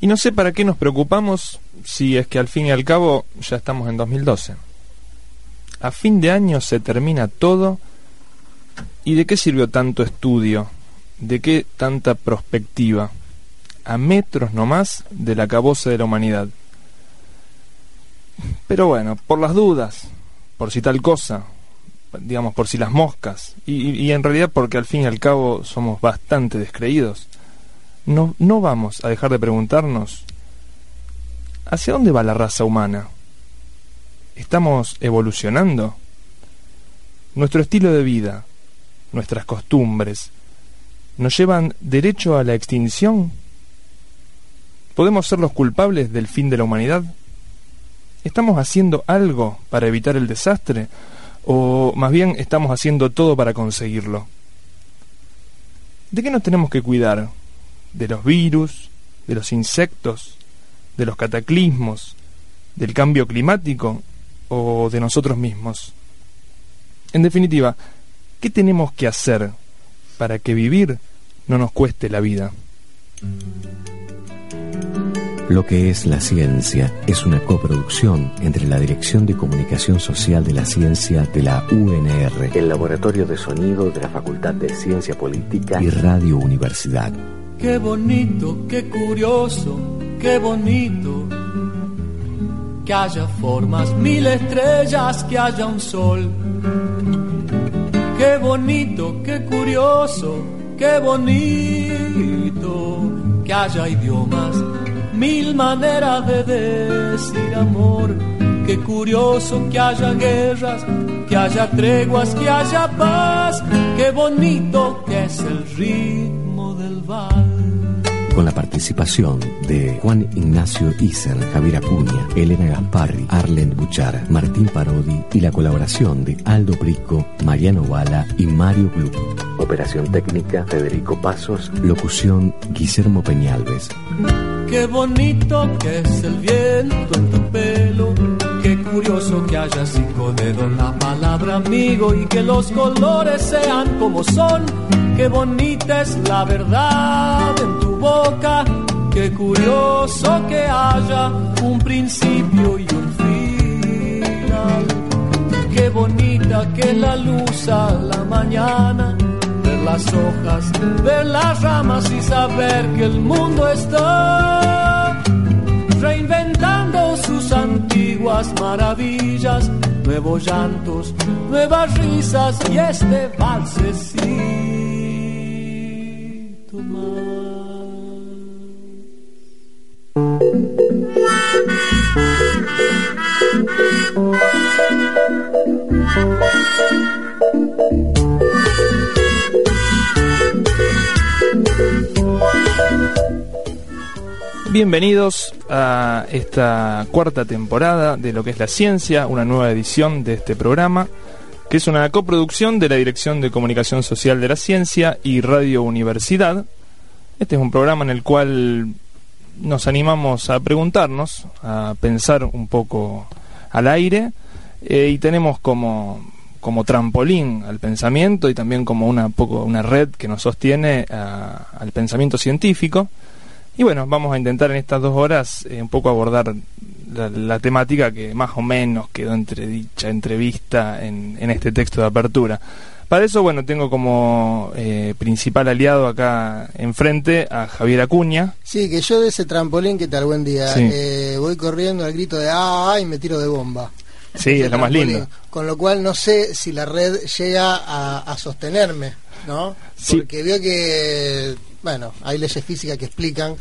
Y no sé para qué nos preocupamos si es que al fin y al cabo ya estamos en 2012. A fin de año se termina todo ¿y de qué sirvió tanto estudio? ¿De qué tanta prospectiva? A metros nomás del acabose de la humanidad. Pero bueno, por las dudas, por si tal cosa, digamos, por si las moscas, y en realidad porque al fin y al cabo somos bastante descreídos, no, no vamos a dejar de preguntarnos ¿hacia dónde va la raza humana? ¿Estamos evolucionando? Nuestro estilo de vida, nuestras costumbres, nos llevan derecho a la extinción? ¿Podemos ser los culpables del fin de la humanidad? ¿Estamos haciendo algo para evitar el desastre? ¿O más bien estamos haciendo todo para conseguirlo? ¿De qué nos tenemos que cuidar? ¿De los virus? ¿De los insectos? ¿De los cataclismos? ¿Del cambio climático? ¿O de nosotros mismos? En definitiva, ¿qué tenemos que hacer para que vivir no nos cueste la vida? Lo que es la ciencia es una coproducción entre la Dirección de Comunicación Social de la Ciencia de la UNR, el Laboratorio de Sonido de la Facultad de Ciencia Política y Radio Universidad. Qué bonito, qué curioso, qué bonito. Que haya formas, mil estrellas, que haya un sol. Qué bonito, qué curioso, qué bonito. Que haya idiomas mil maneras de decir amor. Qué curioso que haya guerras, que haya treguas, que haya paz. Qué bonito que es el ritmo del val. Con la participación de Juan Ignacio Iser, Javier Acuña, Elena Gasparri, Arlen Buchar, Martín Parodi y la colaboración de Aldo Brico, Mariano Bala y Mario Blue. Operación técnica Federico Pasos, locución Guillermo Peñalves. Qué bonito que es el viento en tu pelo. Qué curioso que haya cinco dedos la palabra amigo y que los colores sean como son. Qué bonita es la verdad en tu boca. Qué curioso que haya un principio y un final. Qué bonita que la luz a la mañana las hojas, ver las ramas y saber que el mundo está reinventando sus antiguas maravillas, nuevos llantos, nuevas risas y este valsecito Bienvenidos a esta cuarta temporada de lo que es la ciencia, una nueva edición de este programa, que es una coproducción de la Dirección de Comunicación Social de la Ciencia y Radio Universidad. Este es un programa en el cual nos animamos a preguntarnos, a pensar un poco al aire eh, y tenemos como, como trampolín al pensamiento y también como una, poco, una red que nos sostiene al pensamiento científico. Y bueno, vamos a intentar en estas dos horas eh, un poco abordar la, temática que más o menos quedó entre dicha entrevista en, en este texto de apertura. Para eso, bueno, tengo como eh, principal aliado acá enfrente a Javier Acuña. Sí, que yo de ese trampolín, ¿qué tal? Buen día. Eh, voy corriendo al grito de ¡ah! y me tiro de bomba. Sí, es lo más lindo. Con lo cual no sé si la red llega a, sostenerme, ¿no? Porque veo que bueno, hay leyes físicas que explican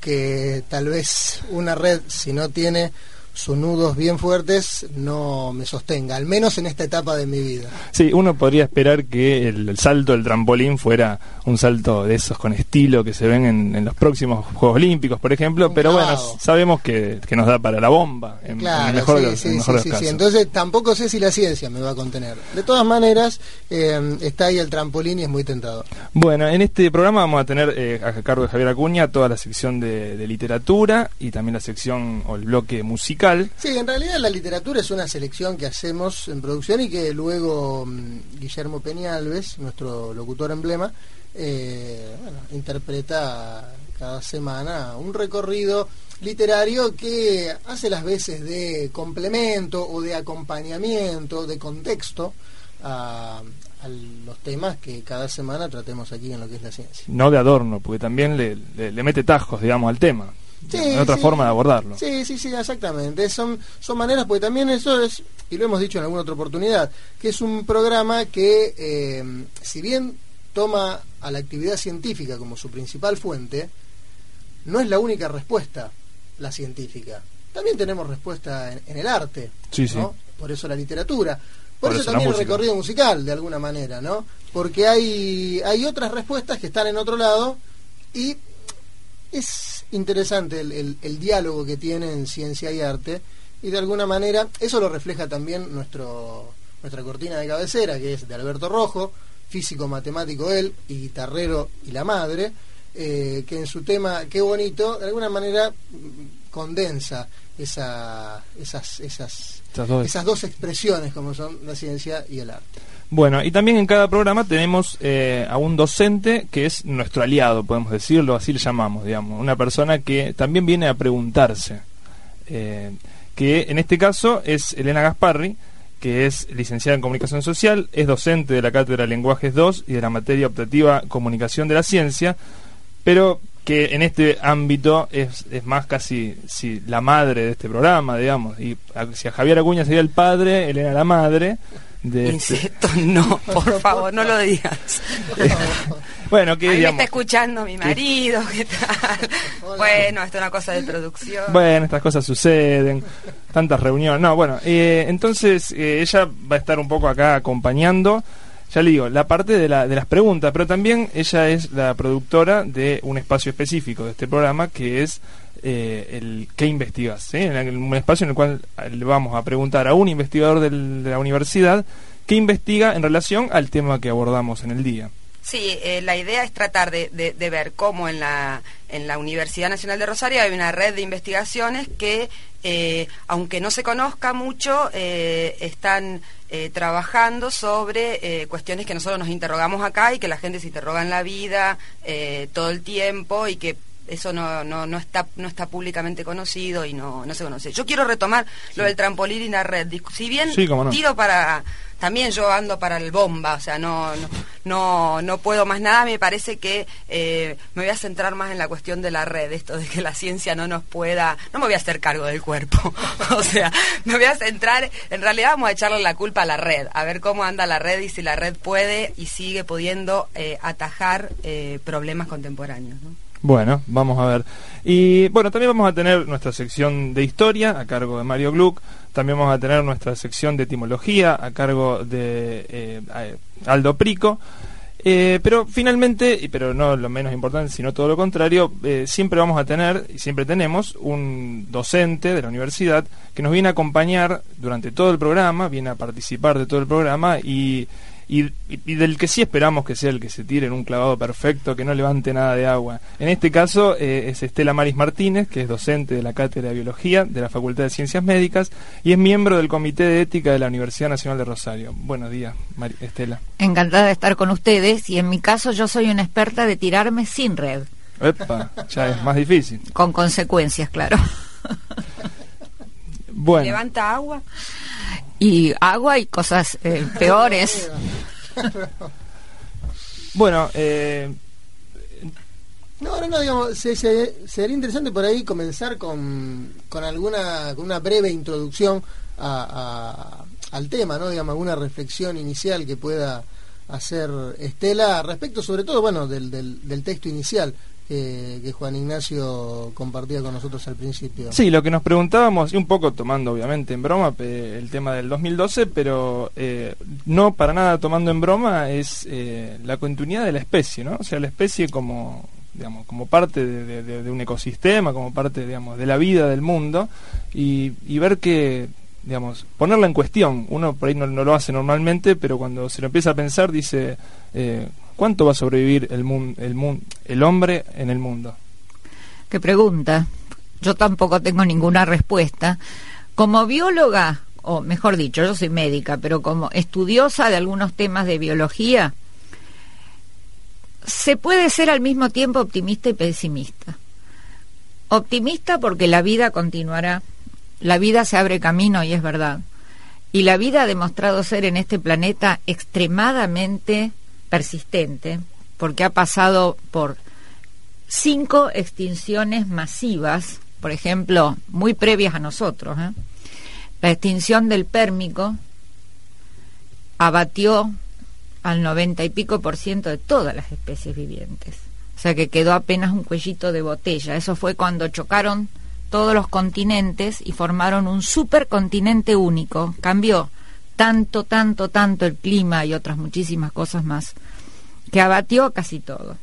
que tal vez una red, si no tiene sus nudos bien fuertes no me sostenga, al menos en esta etapa de mi vida. Sí, uno podría esperar que el, salto del trampolín fuera un salto de esos con estilo que se ven en, los próximos Juegos Olímpicos, por ejemplo, pero bueno, sabemos que, nos da para la bomba, en, claro, mejor, sí, sí, sí, Entonces tampoco sé si la ciencia me va a contener. De todas maneras, eh, está ahí el trampolín y es muy tentador. Bueno, en este programa vamos a tener eh, a cargo de Javier Acuña toda la sección de, de literatura y también la sección o el bloque musical Sí, en realidad la literatura es una selección que hacemos en producción y que luego mm, Guillermo Peñalves, nuestro locutor emblema, eh, interpreta cada semana un recorrido literario que hace las veces de complemento o de acompañamiento, de contexto a, los temas que cada semana tratemos aquí en lo que es la ciencia. No de adorno, porque también le, le, mete tajos, digamos, al tema. Sí, otra forma de abordarlo. Sí, sí, sí, exactamente. Son, son maneras, porque también eso es, y lo hemos dicho en alguna otra oportunidad, que es un programa que, eh, si bien toma a la actividad científica como su principal fuente, no es la única respuesta la científica. También tenemos respuesta en, el arte, Por eso la literatura. Por, eso, también el recorrido musical, de alguna manera, ¿no? Porque hay, hay otras respuestas que están en otro lado y es interesante el, el, diálogo que tienen ciencia y arte y de alguna manera eso lo refleja también nuestro, nuestra cortina de cabecera, que es de Alberto Rojo, físico matemático él y guitarrero y la madre, eh, que en su tema Qué bonito, de alguna manera condensa esa, esas, esas, esas dos expresiones como son la ciencia y el arte. Bueno, y también en cada programa tenemos eh, a un docente que es nuestro aliado, podemos decirlo, así le llamamos, digamos, una persona que también viene a preguntarse, eh, que en este caso es Elena Gasparri, que es licenciada en Comunicación Social, es docente de la Cátedra de Lenguajes 2 y de la materia optativa Comunicación de la Ciencia, pero que en este ámbito es, es más casi si, la madre de este programa, digamos. Y si a Javier Acuña sería el padre, Elena la madre. De este no, por favor, no lo digas. bueno, que me está escuchando mi marido, ¿qué tal? Bueno, esto es una cosa de producción. Bueno, estas cosas suceden, tantas reuniones. No, bueno, eh, entonces eh, ella va a estar un poco acá acompañando ya le digo, la parte de, la, de las preguntas, pero también ella es la productora de un espacio específico de este programa que es eh, el ¿Qué investigas? un espacio en el cual le vamos a preguntar a un investigador de la universidad qué investiga en relación al tema que abordamos en el día. Sí, eh, la idea es tratar de, de, ver cómo en la, en la Universidad Nacional de Rosario hay una red de investigaciones que, eh, aunque no se conozca mucho, eh, están trabajando sobre cuestiones que nosotros nos interrogamos acá y que la gente se interroga en la vida todo el tiempo y que eso no, no, no, está, no está públicamente conocido y no, no se conoce. Yo quiero retomar lo del trampolín y la red. Si bien tiro para también yo ando para el bomba, o sea, no, no, no, puedo más nada, me parece que eh, me voy a centrar más en la cuestión de la red, esto de que la ciencia no nos pueda, no me voy a hacer cargo del cuerpo, o sea, me voy a centrar, en realidad vamos a echarle la culpa a la red, a ver cómo anda la red y si la red puede y sigue pudiendo eh, atajar eh, problemas contemporáneos. ¿no? Bueno, vamos a ver. Y bueno, también vamos a tener nuestra sección de historia a cargo de Mario Gluck. También vamos a tener nuestra sección de etimología a cargo de eh, Aldo Prico. Eh, pero finalmente, y pero no lo menos importante, sino todo lo contrario, eh, siempre vamos a tener, y siempre tenemos, un docente de la universidad que nos viene a acompañar durante todo el programa, viene a participar de todo el programa y y, del que sí esperamos que sea el que se tire en un clavado perfecto, que no levante nada de agua. En este caso eh, es Estela Maris Martínez, que es docente de la Cátedra de Biología de la Facultad de Ciencias Médicas y es miembro del Comité de Ética de la Universidad Nacional de Rosario. Buenos días, Estela. Encantada de estar con ustedes y en mi caso yo soy una experta de tirarme sin red. Epa, ya es más difícil. Con consecuencias, claro. Bueno. ¿Levanta agua? Y agua y cosas eh, peores. bueno, eh... No, no, no, digamos, sería interesante por ahí comenzar con, con alguna con una breve introducción a, al tema, ¿no? Digamos, alguna reflexión inicial que pueda hacer Estela respecto sobre todo, bueno, del, del, del texto inicial que, Juan Ignacio compartía con nosotros al principio. Sí, lo que nos preguntábamos, y un poco tomando obviamente en broma el tema del 2012, pero eh, no para nada tomando en broma, es eh, la continuidad de la especie, ¿no? O sea, la especie como digamos, como parte de, un ecosistema, como parte, digamos, de la vida del mundo, y, ver que, digamos, ponerla en cuestión. Uno por ahí no, lo hace normalmente, pero cuando se lo empieza a pensar dice, eh, ¿Cuánto va a sobrevivir el, el, el hombre en el mundo? ¿Qué pregunta? Yo tampoco tengo ninguna respuesta. Como bióloga, o mejor dicho, yo soy médica, pero como estudiosa de algunos temas de biología, se puede ser al mismo tiempo optimista y pesimista. Optimista porque la vida continuará, la vida se abre camino y es verdad. Y la vida ha demostrado ser en este planeta extremadamente persistente, porque ha pasado por cinco extinciones masivas, por ejemplo, muy previas a nosotros. ¿eh? La extinción del pérmico abatió al noventa y pico por ciento de todas las especies vivientes. O sea que quedó apenas un cuellito de botella. Eso fue cuando chocaron todos los continentes y formaron un supercontinente único. Cambió tanto, tanto, tanto el clima y otras muchísimas cosas más, que abatió casi todo.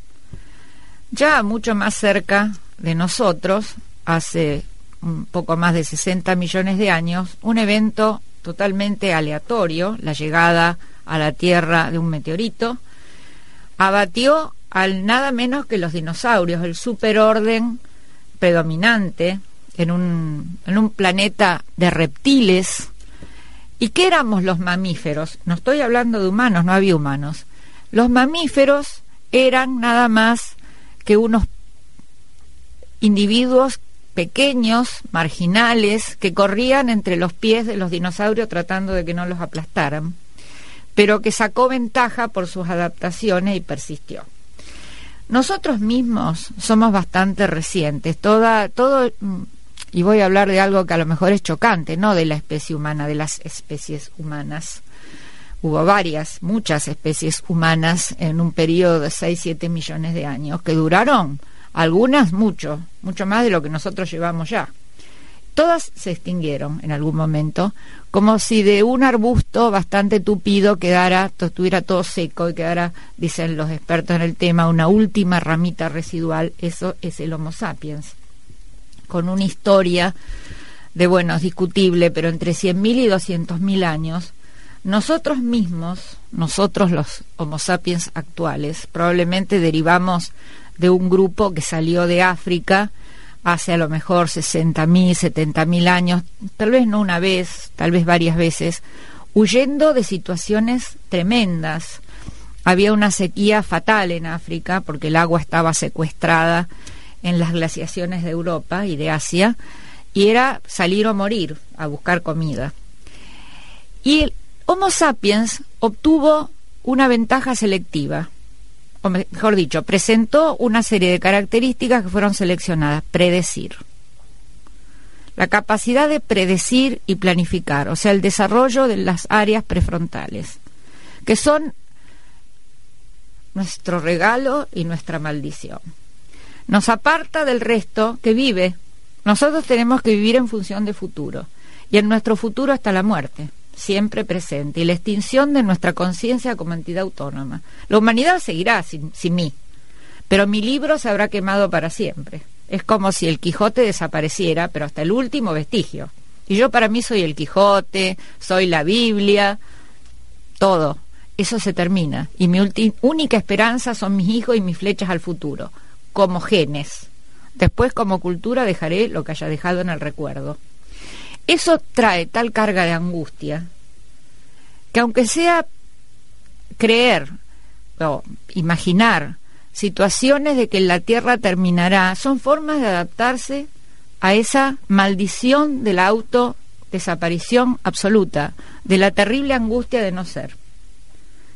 Ya mucho más cerca de nosotros, hace un poco más de 60 millones de años, un evento totalmente aleatorio, la llegada a la Tierra de un meteorito, abatió al nada menos que los dinosaurios, el superorden predominante en un, en un planeta de reptiles. ¿Y qué éramos los mamíferos? No estoy hablando de humanos, no había humanos. Los mamíferos eran nada más que unos individuos pequeños, marginales, que corrían entre los pies de los dinosaurios tratando de que no los aplastaran, pero que sacó ventaja por sus adaptaciones y persistió. Nosotros mismos somos bastante recientes, toda, todo, y voy a hablar de algo que a lo mejor es chocante, no de la especie humana, de las especies humanas. Hubo varias, muchas especies humanas en un periodo de 6-7 millones de años que duraron algunas mucho, mucho más de lo que nosotros llevamos ya. Todas se extinguieron en algún momento, como si de un arbusto bastante tupido quedara, estuviera todo seco y quedara, dicen los expertos en el tema, una última ramita residual. Eso es el Homo sapiens, con una historia de, bueno, es discutible, pero entre 100.000 y 200.000 años, nosotros mismos, nosotros los Homo sapiens actuales, probablemente derivamos de un grupo que salió de África hace a lo mejor 60.000, 70.000 años, tal vez no una vez, tal vez varias veces, huyendo de situaciones tremendas. Había una sequía fatal en África porque el agua estaba secuestrada en las glaciaciones de Europa y de Asia y era salir o morir a buscar comida. Y el Homo sapiens obtuvo una ventaja selectiva o mejor dicho, presentó una serie de características que fueron seleccionadas. Predecir. La capacidad de predecir y planificar, o sea, el desarrollo de las áreas prefrontales, que son nuestro regalo y nuestra maldición. Nos aparta del resto que vive. Nosotros tenemos que vivir en función de futuro. Y en nuestro futuro está la muerte siempre presente y la extinción de nuestra conciencia como entidad autónoma. La humanidad seguirá sin, sin, mí, pero mi libro se habrá quemado para siempre. Es como si el Quijote desapareciera, pero hasta el último vestigio. Y yo para mí soy el Quijote, soy la Biblia, todo. Eso se termina. Y mi única esperanza son mis hijos y mis flechas al futuro, como genes. Después como cultura dejaré lo que haya dejado en el recuerdo. Eso trae tal carga de angustia que aunque sea creer o imaginar situaciones de que la Tierra terminará, son formas de adaptarse a esa maldición de la autodesaparición absoluta, de la terrible angustia de no ser.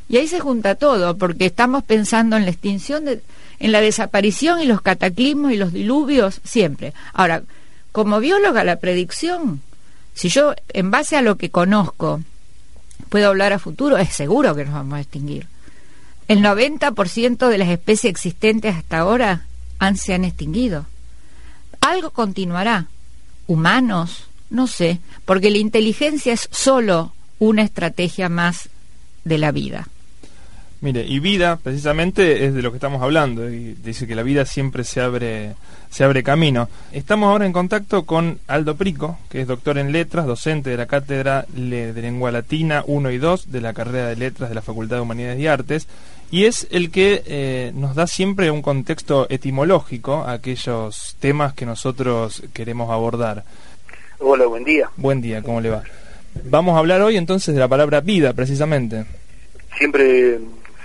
Y ahí se junta todo, porque estamos pensando en la extinción, de, en la desaparición y los cataclismos y los diluvios siempre. Ahora, como bióloga, la predicción si yo, en base a lo que conozco, puedo hablar a futuro, es seguro que nos vamos a extinguir. El 90% de las especies existentes hasta ahora han, se han extinguido. Algo continuará. Humanos, no sé, porque la inteligencia es solo una estrategia más de la vida. Mire, y vida, precisamente, es de lo que estamos hablando. Y dice que la vida siempre se abre, se abre camino. Estamos ahora en contacto con Aldo Prico, que es doctor en letras, docente de la Cátedra de Lengua Latina 1 y 2 de la carrera de letras de la Facultad de Humanidades y Artes. Y es el que eh, nos da siempre un contexto etimológico a aquellos temas que nosotros queremos abordar. Hola, buen día. Buen día, ¿cómo le va? Vamos a hablar hoy entonces de la palabra vida, precisamente. Siempre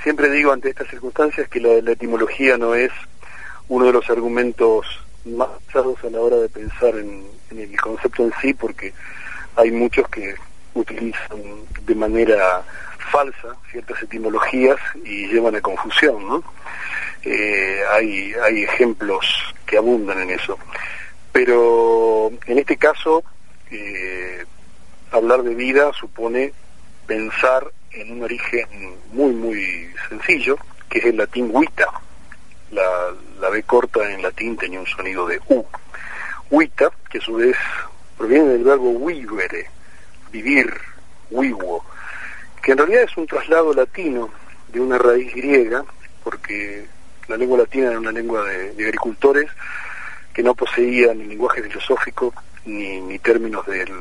siempre digo ante estas circunstancias que la, etimología no es uno de los argumentos más usados a la hora de pensar en, el concepto en sí, porque hay muchos que utilizan de manera falsa ciertas etimologías y llevan a confusión, ¿no? Eh, hay, hay ejemplos que abundan en eso. Pero en este caso, eh, hablar de vida supone pensar en un origen muy, muy sencillo, que es el latín vita. La, la B corta en latín tenía un sonido de U. Vita, que a su vez proviene del verbo vivere, vivir, vivo, que en realidad es un traslado latino de una raíz griega, porque la lengua latina era una lengua de, agricultores que no poseía ni lenguaje filosófico, ni, ni términos del,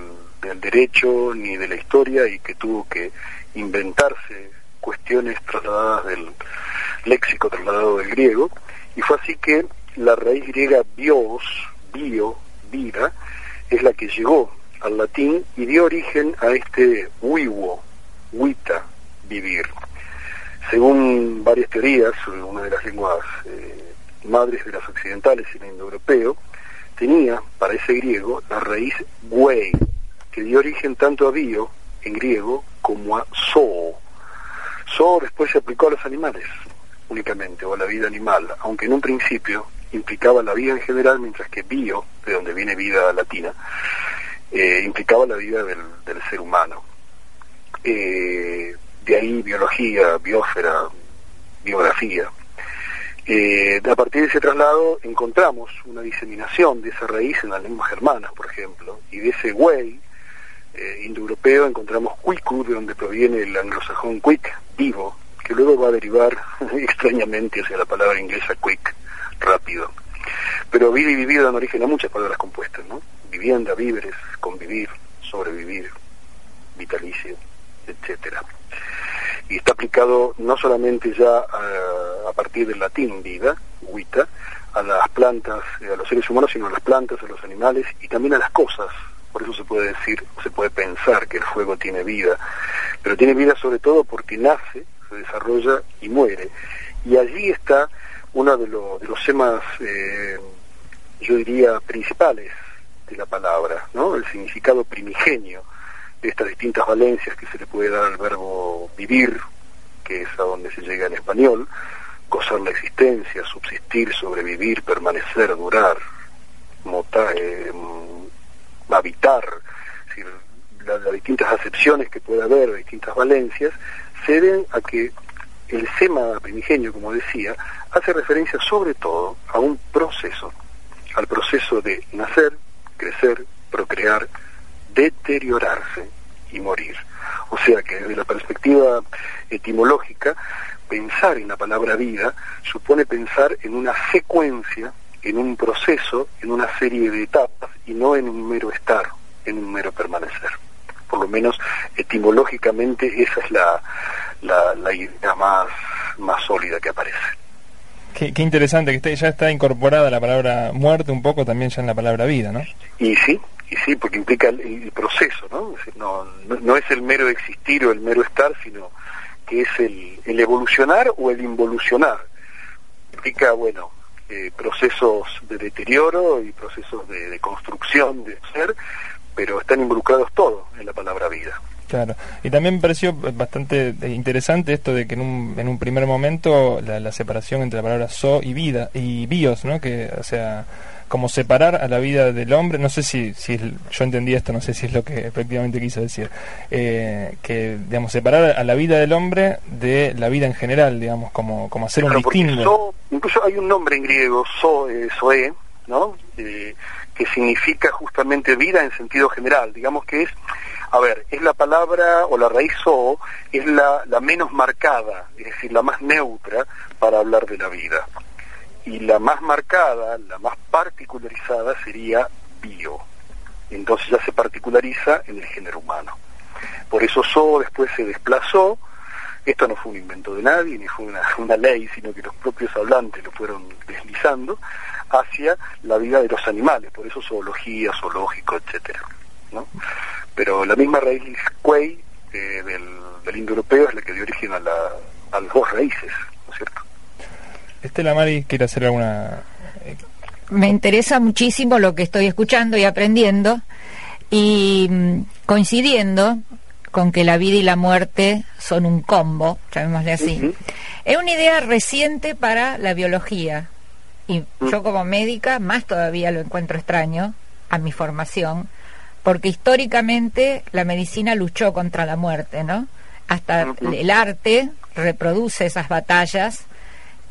del derecho, ni de la historia, y que tuvo que inventarse cuestiones trasladadas del léxico trasladado del griego, y fue así que la raíz griega bios, bio, vida, es la que llegó al latín y dio origen a este vivo, vita, vivir. Según varias teorías, una de las lenguas eh, madres de las occidentales, el indoeuropeo, tenía para ese griego la raíz güey, que dio origen tanto a bio, en griego, como a zoo. Zoo después se aplicó a los animales únicamente, o a la vida animal, aunque en un principio implicaba la vida en general, mientras que bio, de donde viene vida latina, eh, implicaba la vida del, ser humano. Eh, de ahí biología, biosfera, biografía. Eh, a partir de ese traslado encontramos una diseminación de esa raíz en las lenguas germanas, por ejemplo, y de ese güey eh, indoeuropeo encontramos cuicu, de donde proviene el anglosajón quick, vivo, que luego va a derivar extrañamente hacia la palabra inglesa quick, rápido. Pero vida y vivir dan origen a muchas palabras compuestas, ¿no? Vivienda, víveres, convivir, sobrevivir, vitalicio, etcétera. Y está aplicado no solamente ya a, a partir del latín vida, vita, a las plantas, a los seres humanos, sino a las plantas, a los animales y también a las cosas, por eso se puede decir, se puede pensar que el fuego tiene vida, pero tiene vida sobre todo porque nace, se desarrolla y muere. Y allí está uno de, los temas, eh, yo diría, principales de la palabra, ¿no? El significado primigenio de estas distintas valencias que se le puede dar al verbo vivir, que es a donde se llega en español, gozar la existencia, subsistir, sobrevivir, permanecer, durar, motar, eh, habitar, las, distintas acepciones que puede haber, distintas valencias, se deben a que el sema primigenio, como decía, hace referencia sobre todo a un proceso, al proceso de nacer, crecer, procrear, deteriorarse y morir. O sea que desde la perspectiva etimológica, pensar en la palabra vida supone pensar en una secuencia en un proceso, en una serie de etapas y no en un mero estar, en un mero permanecer. Por lo menos etimológicamente esa es la, la, idea más, más sólida que aparece. Qué, interesante que ya está incorporada la palabra muerte un poco también ya en la palabra vida, ¿no? Y sí, y sí, porque implica el, proceso, ¿no? no, no, es el mero existir o el mero estar, sino que es el, el evolucionar o el involucionar. Implica, bueno, eh, procesos de deterioro y procesos de, construcción de ser, pero están involucrados todos en la palabra vida. Claro, y también me pareció bastante interesante esto de que en un, en un primer momento la, la separación entre la palabra so y vida y bios, ¿no? Que, o sea, como separar a la vida del hombre, no sé si, si yo entendí esto, no sé si es lo que efectivamente quiso decir, eh, que, digamos, separar a la vida del hombre de la vida en general, digamos, como, como hacer un distingo. incluso hay un nombre en griego, so, eh, soe, ¿no? Eh, que significa justamente vida en sentido general, digamos que es, a ver, es la palabra o la raíz so, es la, la menos marcada, es decir, la más neutra para hablar de la vida y la más marcada, la más particularizada sería bio. Entonces ya se particulariza en el género humano. Por eso So después se desplazó, esto no fue un invento de nadie, ni fue una, ley, sino que los propios hablantes lo fueron deslizando, hacia la vida de los animales, por eso zoología, zoológico, etcétera. ¿no? Pero la misma raíz quay eh, del, del indoeuropeo es la que dio origen a la, a las dos raíces, ¿no es cierto? Estela Mari quiere hacer alguna... Eh, Me interesa muchísimo lo que estoy escuchando y aprendiendo y mm, coincidiendo con que la vida y la muerte son un combo, llamémosle así. Es una idea reciente para la biología y mm. yo como médica más todavía lo encuentro extraño a mi formación, porque históricamente la medicina luchó contra la muerte, ¿no? Hasta el arte reproduce esas batallas.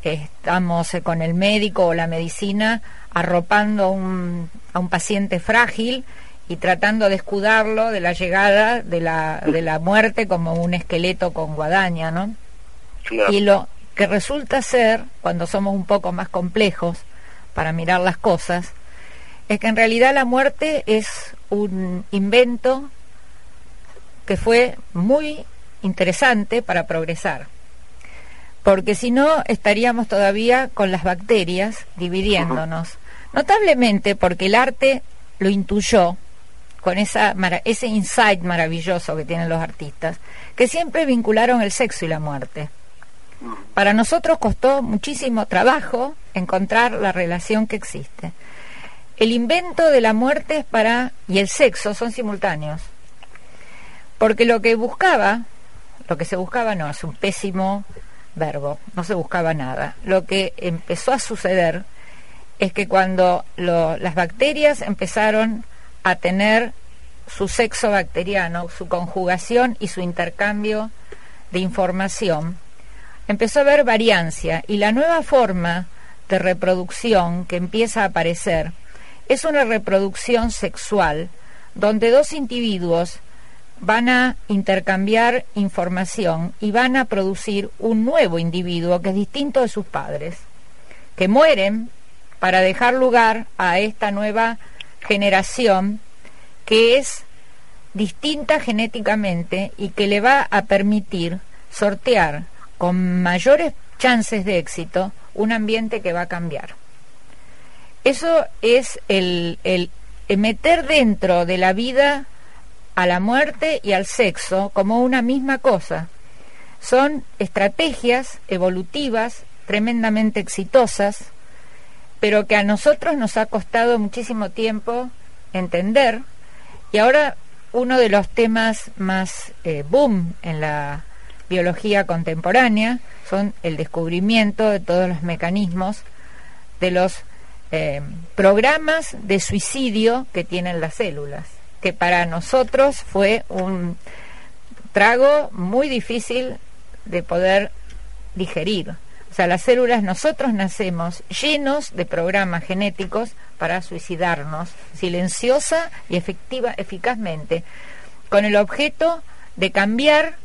Estamos con el médico o la medicina arropando un, a un paciente frágil y tratando de escudarlo de la llegada de la, de la muerte como un esqueleto con guadaña, ¿no? Y lo que resulta ser, cuando somos un poco más complejos para mirar las cosas, es que en realidad la muerte es un invento que fue muy interesante para progresar. Porque si no, estaríamos todavía con las bacterias dividiéndonos. Notablemente porque el arte lo intuyó con esa, ese insight maravilloso que tienen los artistas, que siempre vincularon el sexo y la muerte. Para nosotros costó muchísimo trabajo encontrar la relación que existe. El invento de la muerte es para y el sexo son simultáneos. Porque lo que buscaba, lo que se buscaba no, es un pésimo verbo, no se buscaba nada. Lo que empezó a suceder es que cuando las bacterias empezaron a tener su sexo bacteriano, su conjugación y su intercambio de información, empezó a haber variancia y la nueva forma de reproducción que empieza a aparecer es una reproducción sexual donde dos individuos van a intercambiar información y van a producir un nuevo individuo que es distinto de sus padres, que mueren para dejar lugar a esta nueva generación que es distinta genéticamente y que le va a permitir sortear con mayores chances de éxito un ambiente que va a cambiar. Eso es el, el, meter dentro de la vida a la muerte y al sexo como una misma cosa. Son estrategias evolutivas tremendamente exitosas, pero que a nosotros nos ha costado muchísimo tiempo entender. Y ahora uno de los temas más eh, boom en la biología contemporánea son el descubrimiento de todos los mecanismos de los eh, programas de suicidio que tienen las células, que para nosotros fue un trago muy difícil de poder digerir. O sea, las células nosotros nacemos llenos de programas genéticos para suicidarnos, silenciosa y efectiva, eficazmente, con el objeto de cambiar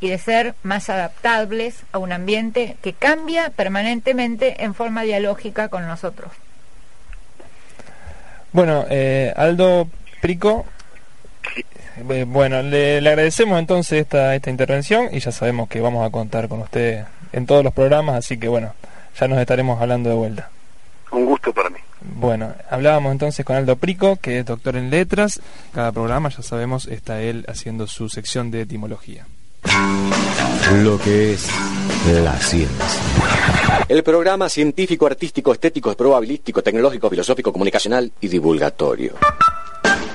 y de ser más adaptables a un ambiente que cambia permanentemente en forma dialógica con nosotros. Bueno, eh, Aldo Prico, eh, bueno, le, agradecemos entonces esta, esta intervención y ya sabemos que vamos a contar con usted en todos los programas, así que bueno, ya nos estaremos hablando de vuelta. Un gusto para mí. Bueno, hablábamos entonces con Aldo Prico, que es doctor en letras. Cada programa, ya sabemos, está él haciendo su sección de etimología. Lo que es la ciencia. El programa científico, artístico, estético, probabilístico, tecnológico, filosófico, comunicacional y divulgatorio.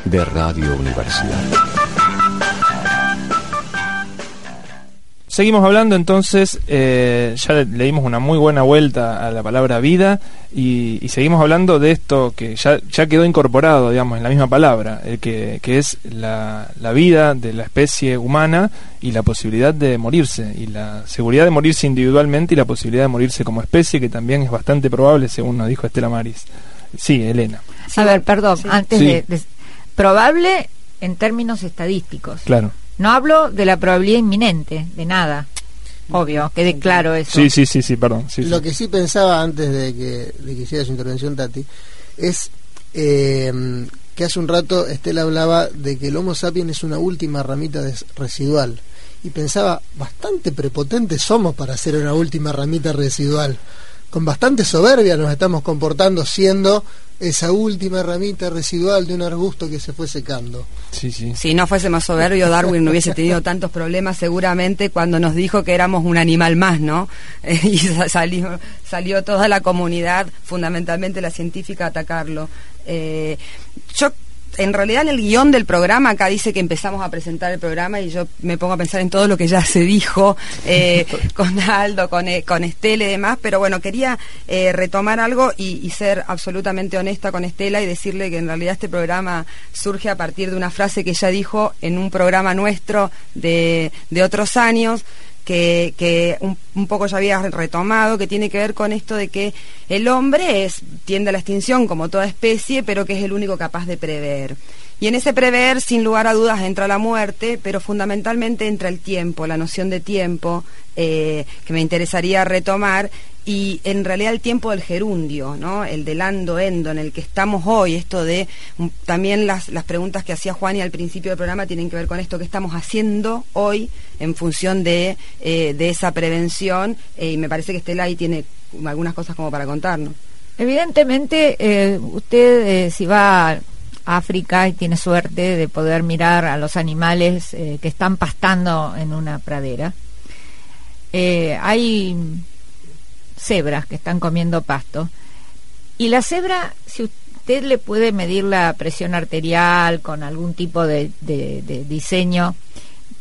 De Radio Universidad. Seguimos hablando entonces, eh, ya le, dimos una muy buena vuelta a la palabra vida y, seguimos hablando de esto que ya, ya quedó incorporado, digamos, en la misma palabra, eh, que, que, es la, la, vida de la especie humana y la posibilidad de morirse, y la seguridad de morirse individualmente y la posibilidad de morirse como especie, que también es bastante probable, según nos dijo Estela Maris. Sí, Elena. A ver, perdón, antes de, de... Probable en términos estadísticos. Claro. No hablo de la probabilidad inminente, de nada. Obvio, quede claro eso. Sí, sí, sí, sí, perdón. Lo que sí pensaba antes de que, de que hiciera su intervención, Tati, es eh, que hace un rato Estela hablaba de que el Homo sapiens es una última ramita residual. Y pensaba, bastante prepotentes somos para ser una última ramita residual. Con bastante soberbia nos estamos comportando siendo esa última ramita residual de un arbusto que se fue secando. Sí, sí. Si no fuésemos soberbio, Darwin no hubiese tenido tantos problemas seguramente cuando nos dijo que éramos un animal más, ¿no? y salió, salió toda la comunidad, fundamentalmente la científica, a atacarlo. Eh, yo en realidad en el guion del programa acá dice que empezamos a presentar el programa y yo me pongo a pensar en todo lo que ya se dijo eh, con Aldo, con, eh, con Estela y demás, pero bueno, quería eh, retomar algo y, ser absolutamente honesta con Estela y decirle que en realidad este programa surge a partir de una frase que ella dijo en un programa nuestro de, de otros años que, un, poco ya había retomado, que tiene que ver con esto de que el hombre es, tiende a la extinción como toda especie, pero que es el único capaz de prever. Y en ese prever, sin lugar a dudas, entra la muerte, pero fundamentalmente entra el tiempo, la noción de tiempo, eh, que me interesaría retomar, y en realidad el tiempo del gerundio, ¿no? el del ando endo en el que estamos hoy, esto de mm, también las, las preguntas que hacía Juan y al principio del programa tienen que ver con esto que estamos haciendo hoy en función de, eh, de esa prevención eh, y me parece que Estela ahí tiene algunas cosas como para contarnos. Evidentemente, eh, usted si va a África y tiene suerte de poder mirar a los animales que están pastando en una pradera, hay cebras que están comiendo pasto. Y la cebra, si usted le puede medir la presión arterial con algún tipo de, diseño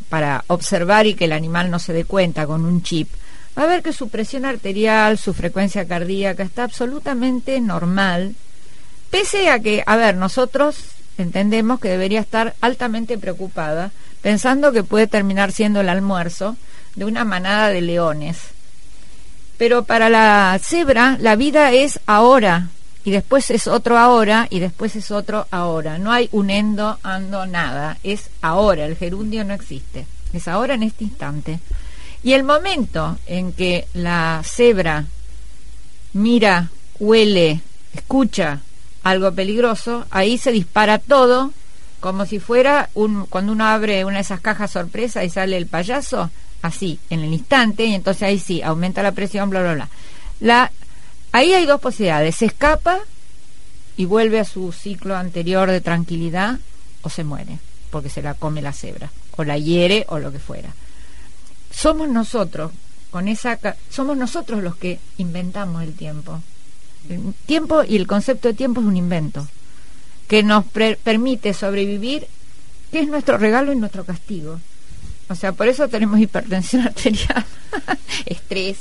para observar y que el animal no se dé cuenta con un chip, va a ver que su presión arterial, su frecuencia cardíaca está absolutamente normal, pese a que, a ver, nosotros entendemos que debería estar altamente preocupada, pensando que puede terminar siendo el almuerzo de una manada de leones. Pero para la cebra la vida es ahora y después es otro ahora y después es otro ahora. No hay un endo, ando, nada. Es ahora, el gerundio no existe. Es ahora en este instante. Y el momento en que la cebra mira, huele, escucha algo peligroso, ahí se dispara todo como si fuera un, cuando uno abre una de esas cajas sorpresa y sale el payaso, así, en el instante, y entonces ahí sí, aumenta la presión, bla, bla, bla. La, ahí hay dos posibilidades, se escapa y vuelve a su ciclo anterior de tranquilidad, o se muere, porque se la come la cebra, o la hiere, o lo que fuera. Somos nosotros, con esa, somos nosotros los que inventamos el tiempo. El tiempo y el concepto de tiempo es un invento que nos permite sobrevivir, que es nuestro regalo y nuestro castigo. O sea, por eso tenemos hipertensión arterial, estrés,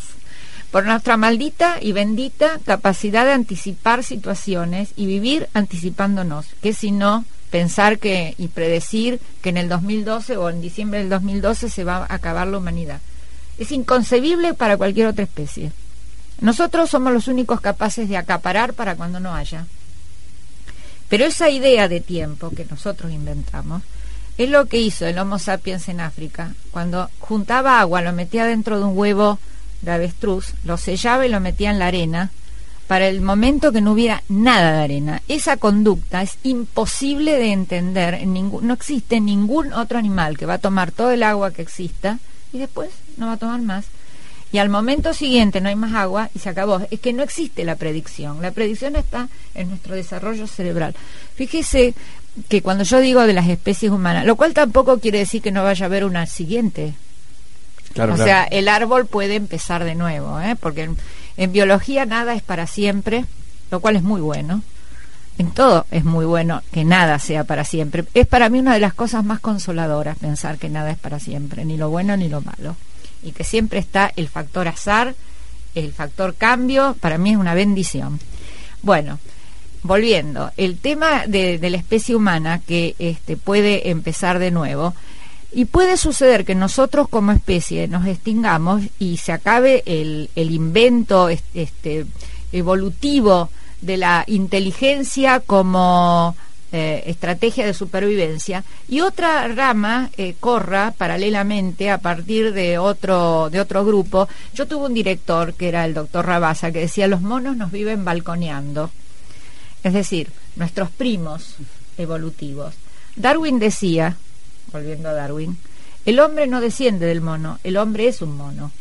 por nuestra maldita y bendita capacidad de anticipar situaciones y vivir anticipándonos, que si no, pensar que y predecir que en el 2012 o en diciembre del 2012 se va a acabar la humanidad. Es inconcebible para cualquier otra especie. Nosotros somos los únicos capaces de acaparar para cuando no haya. Pero esa idea de tiempo que nosotros inventamos es lo que hizo el Homo sapiens en África. Cuando juntaba agua, lo metía dentro de un huevo de avestruz, lo sellaba y lo metía en la arena para el momento que no hubiera nada de arena. Esa conducta es imposible de entender. En ningún, no existe ningún otro animal que va a tomar todo el agua que exista y después no va a tomar más. Y al momento siguiente no hay más agua y se acabó. Es que no existe la predicción. La predicción está en nuestro desarrollo cerebral. Fíjese que cuando yo digo de las especies humanas, lo cual tampoco quiere decir que no vaya a haber una siguiente. O sea, el árbol puede empezar de nuevo, ¿eh? porque en, biología nada es para siempre, lo cual es muy bueno. En todo es muy bueno que nada sea para siempre. Es para mí una de las cosas más consoladoras pensar que nada es para siempre, ni lo bueno ni lo malo. Y que siempre está el factor azar, el factor cambio, para mí es una bendición. Bueno, volviendo, el tema de, la especie humana que este, puede empezar de nuevo, y puede suceder que nosotros como especie nos extingamos y se acabe el, invento este, evolutivo de la inteligencia como eh, estrategia de supervivencia y otra rama eh, corra paralelamente a partir de otro de grupo. Yo tuve un director que era el doctor Rabasa que decía los monos nos viven balconeando. Es decir, nuestros primos evolutivos. Darwin decía, volviendo a Darwin, el hombre no desciende del mono, el hombre es un mono.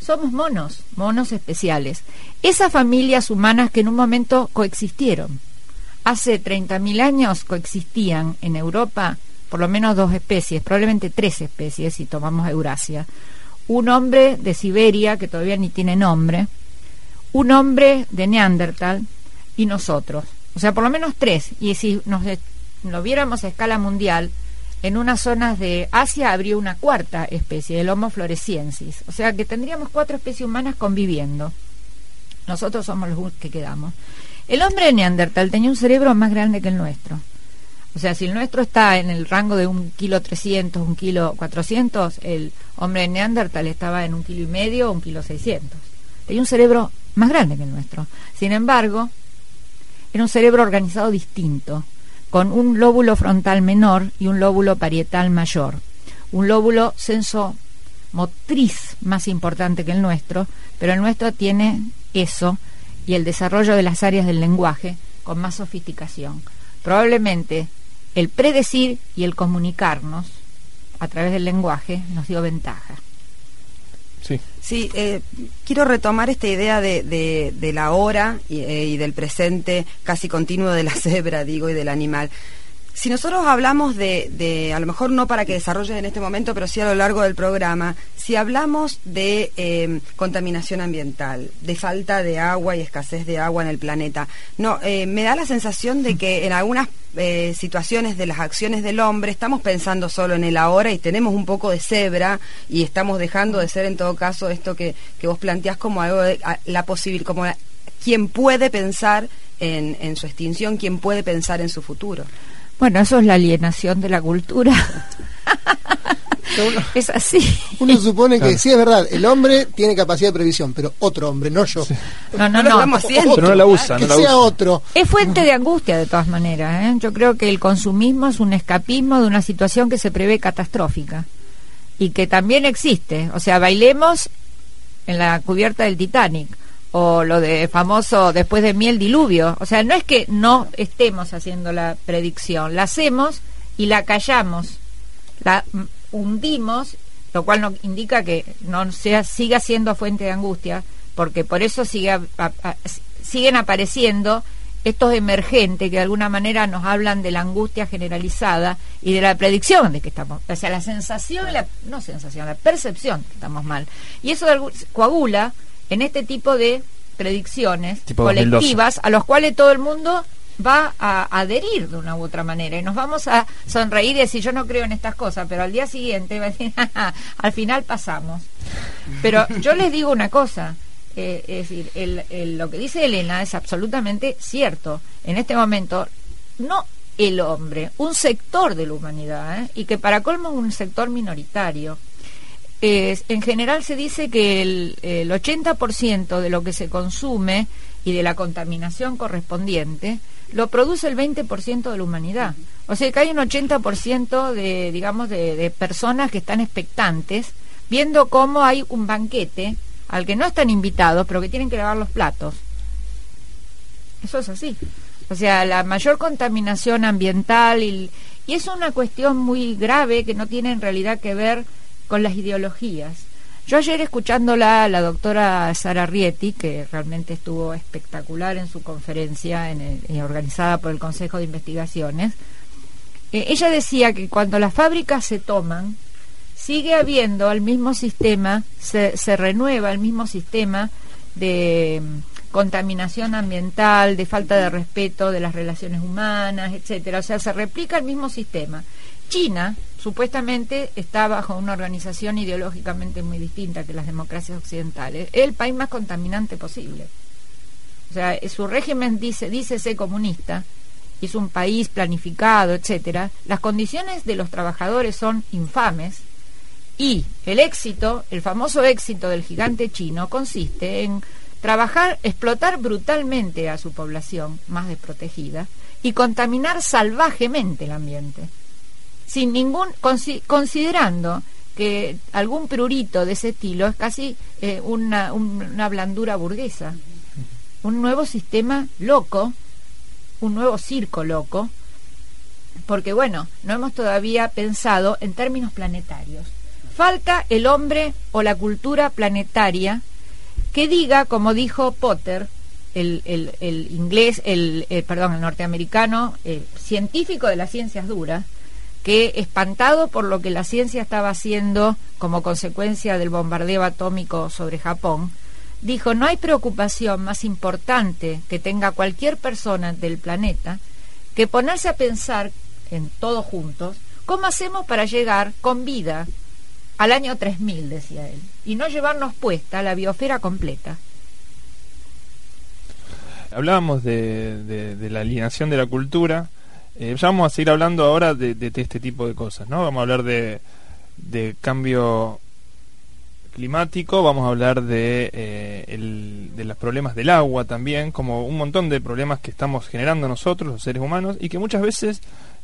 somos monos, monos especiales. Esas familias humanas que en un momento coexistieron. Hace 30.000 años coexistían en Europa por lo menos dos especies, probablemente tres especies si tomamos Eurasia. Un hombre de Siberia, que todavía ni tiene nombre, un hombre de Neandertal y nosotros. O sea, por lo menos tres. Y si nos lo viéramos a escala mundial, en unas zonas de Asia habría una cuarta especie, el Homo floresiensis. O sea que tendríamos cuatro especies humanas conviviendo. Nosotros somos los que quedamos. El hombre de Neandertal tenía un cerebro más grande que el nuestro. O sea, si el nuestro está en el rango de un kilo trescientos, un kilo cuatrocientos, el hombre de Neandertal estaba en un kilo y medio, un kilo seiscientos. Tenía un cerebro más grande que el nuestro. Sin embargo, era un cerebro organizado distinto con un lóbulo frontal menor y un lóbulo parietal mayor. Un lóbulo sensomotriz más importante que el nuestro, pero el nuestro tiene eso y el desarrollo de las áreas del lenguaje con más sofisticación. Probablemente el predecir y el comunicarnos a través del lenguaje nos dio ventaja. Sí. Eh, quiero retomar esta idea de, de, la hora eh, y, del presente casi continuo de la cebra, digo, y del animal. Si nosotros hablamos de, de, a lo mejor no para que desarrolles en este momento, pero sí a lo largo del programa, si hablamos de eh, contaminación ambiental, de falta de agua y escasez de agua en el planeta, no, eh, me da la sensación de que en algunas eh, situaciones de las acciones del hombre estamos pensando solo en el ahora y tenemos un poco de cebra y estamos dejando de ser en todo caso esto que, que vos planteás como algo de la posibilidad, como quien puede pensar en, en su extinción, quien puede pensar en su futuro. Bueno, eso es la alienación de la cultura. es así. Uno supone que sí es verdad, el hombre tiene capacidad de previsión, pero otro hombre, no yo. No, no, no. no. Pero no la usa, que no sea otro. Es fuente de angustia de todas maneras. ¿eh? Yo creo que el consumismo es un escapismo de una situación que se prevé catastrófica y que también existe. O sea, bailemos en la cubierta del Titanic o lo de famoso después de miel diluvio. O sea, no es que no estemos haciendo la predicción, la hacemos y la callamos, la hundimos, lo cual no indica que no sea siga siendo fuente de angustia, porque por eso sigue siguen apareciendo estos emergentes que de alguna manera nos hablan de la angustia generalizada y de la predicción de que estamos, o sea, la sensación, la, no sensación, la percepción que estamos mal. Y eso coagula en este tipo de predicciones colectivas a los cuales todo el mundo va a adherir de una u otra manera y nos vamos a sonreír y decir yo no creo en estas cosas, pero al día siguiente va a decir al final pasamos. Pero yo les digo una cosa, eh, es decir, el, lo que dice Elena es absolutamente cierto. En este momento, no el hombre, un sector de la humanidad, ¿eh? y que para colmo es un sector minoritario, en general se dice que el, el 80% de lo que se consume y de la contaminación correspondiente lo produce el 20% de la humanidad. O sea que hay un 80% de, digamos, de, de, personas que están expectantes, viendo cómo hay un banquete al que no están invitados, pero que tienen que lavar los platos. Eso es así. O sea, la mayor contaminación ambiental y, y es una cuestión muy grave que no tiene en realidad que ver con las ideologías. Yo ayer escuchándola, la doctora Sara Rieti, que realmente estuvo espectacular en su conferencia en eh, organizada por el Consejo de Investigaciones, eh, ella decía que cuando las fábricas se toman, sigue habiendo el mismo sistema, se, se renueva el mismo sistema de mm, contaminación ambiental, de falta de respeto de las relaciones humanas, etcétera. O sea, se replica el mismo sistema. China, supuestamente está bajo una organización ideológicamente muy distinta que las democracias occidentales. Es el país más contaminante posible. O sea, su régimen dice, dice ser comunista, es un país planificado, etcétera. Las condiciones de los trabajadores son infames y el éxito, el famoso éxito del gigante chino consiste en trabajar, explotar brutalmente a su población más desprotegida y contaminar salvajemente el ambiente sin ningún considerando que algún prurito de ese estilo es casi eh, una, una blandura burguesa, un nuevo sistema loco, un nuevo circo loco, porque bueno, no hemos todavía pensado en términos planetarios. Falta el hombre o la cultura planetaria que diga, como dijo Potter, el, el, inglés, el, perdón, el norteamericano, el científico de las ciencias duras, que espantado por lo que la ciencia estaba haciendo como consecuencia del bombardeo atómico sobre Japón, dijo, no hay preocupación más importante que tenga cualquier persona del planeta que ponerse a pensar en todos juntos cómo hacemos para llegar con vida al año 3000, decía él, y no llevarnos puesta la biosfera completa. Hablábamos de, la alienación de la cultura, eh, ya vamos a seguir hablando ahora de, este tipo de cosas, ¿no? Vamos a hablar de, cambio climático, vamos a hablar de, eh, de los problemas del agua también, como un montón de problemas que estamos generando nosotros, los seres humanos, y que muchas veces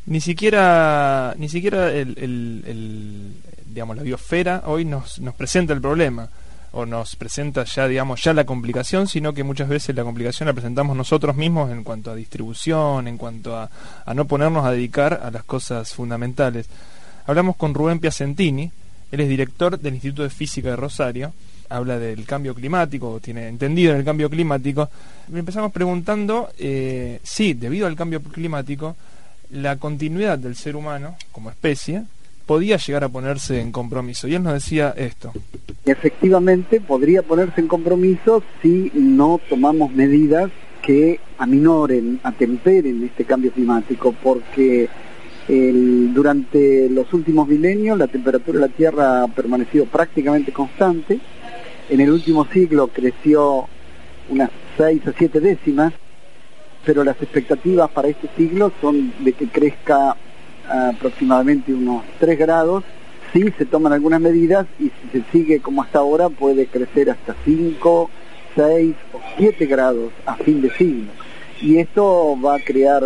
ni siquiera ni siquiera el, el, digamos la biosfera hoy nos, nos presenta el problema o nos presenta ya digamos ya la complicación sino que muchas veces la complicación la presentamos nosotros mismos en cuanto a distribución en cuanto a, a no ponernos a dedicar a las cosas fundamentales. Hablamos con Rubén Piacentini él es director del Instituto de Física de Rosario habla del cambio climático tiene entendido en el cambio climático empezamos preguntando eh, sí debido al cambio climático la continuidad del ser humano como especie podía llegar a ponerse en compromiso. Y él nos decía esto. Efectivamente, podría ponerse en compromiso si no tomamos medidas que aminoren, atemperen este cambio climático, porque durante los últimos milenios la temperatura de la Tierra ha permanecido prácticamente constante. En el último siglo creció unas 6 a 7 décimas pero las expectativas para este siglo son de que crezca aproximadamente unos 3 grados. Sí, se toman algunas medidas y si se sigue como hasta ahora puede crecer hasta 5, 6 o 7 grados a fin de siglo. Y esto va a crear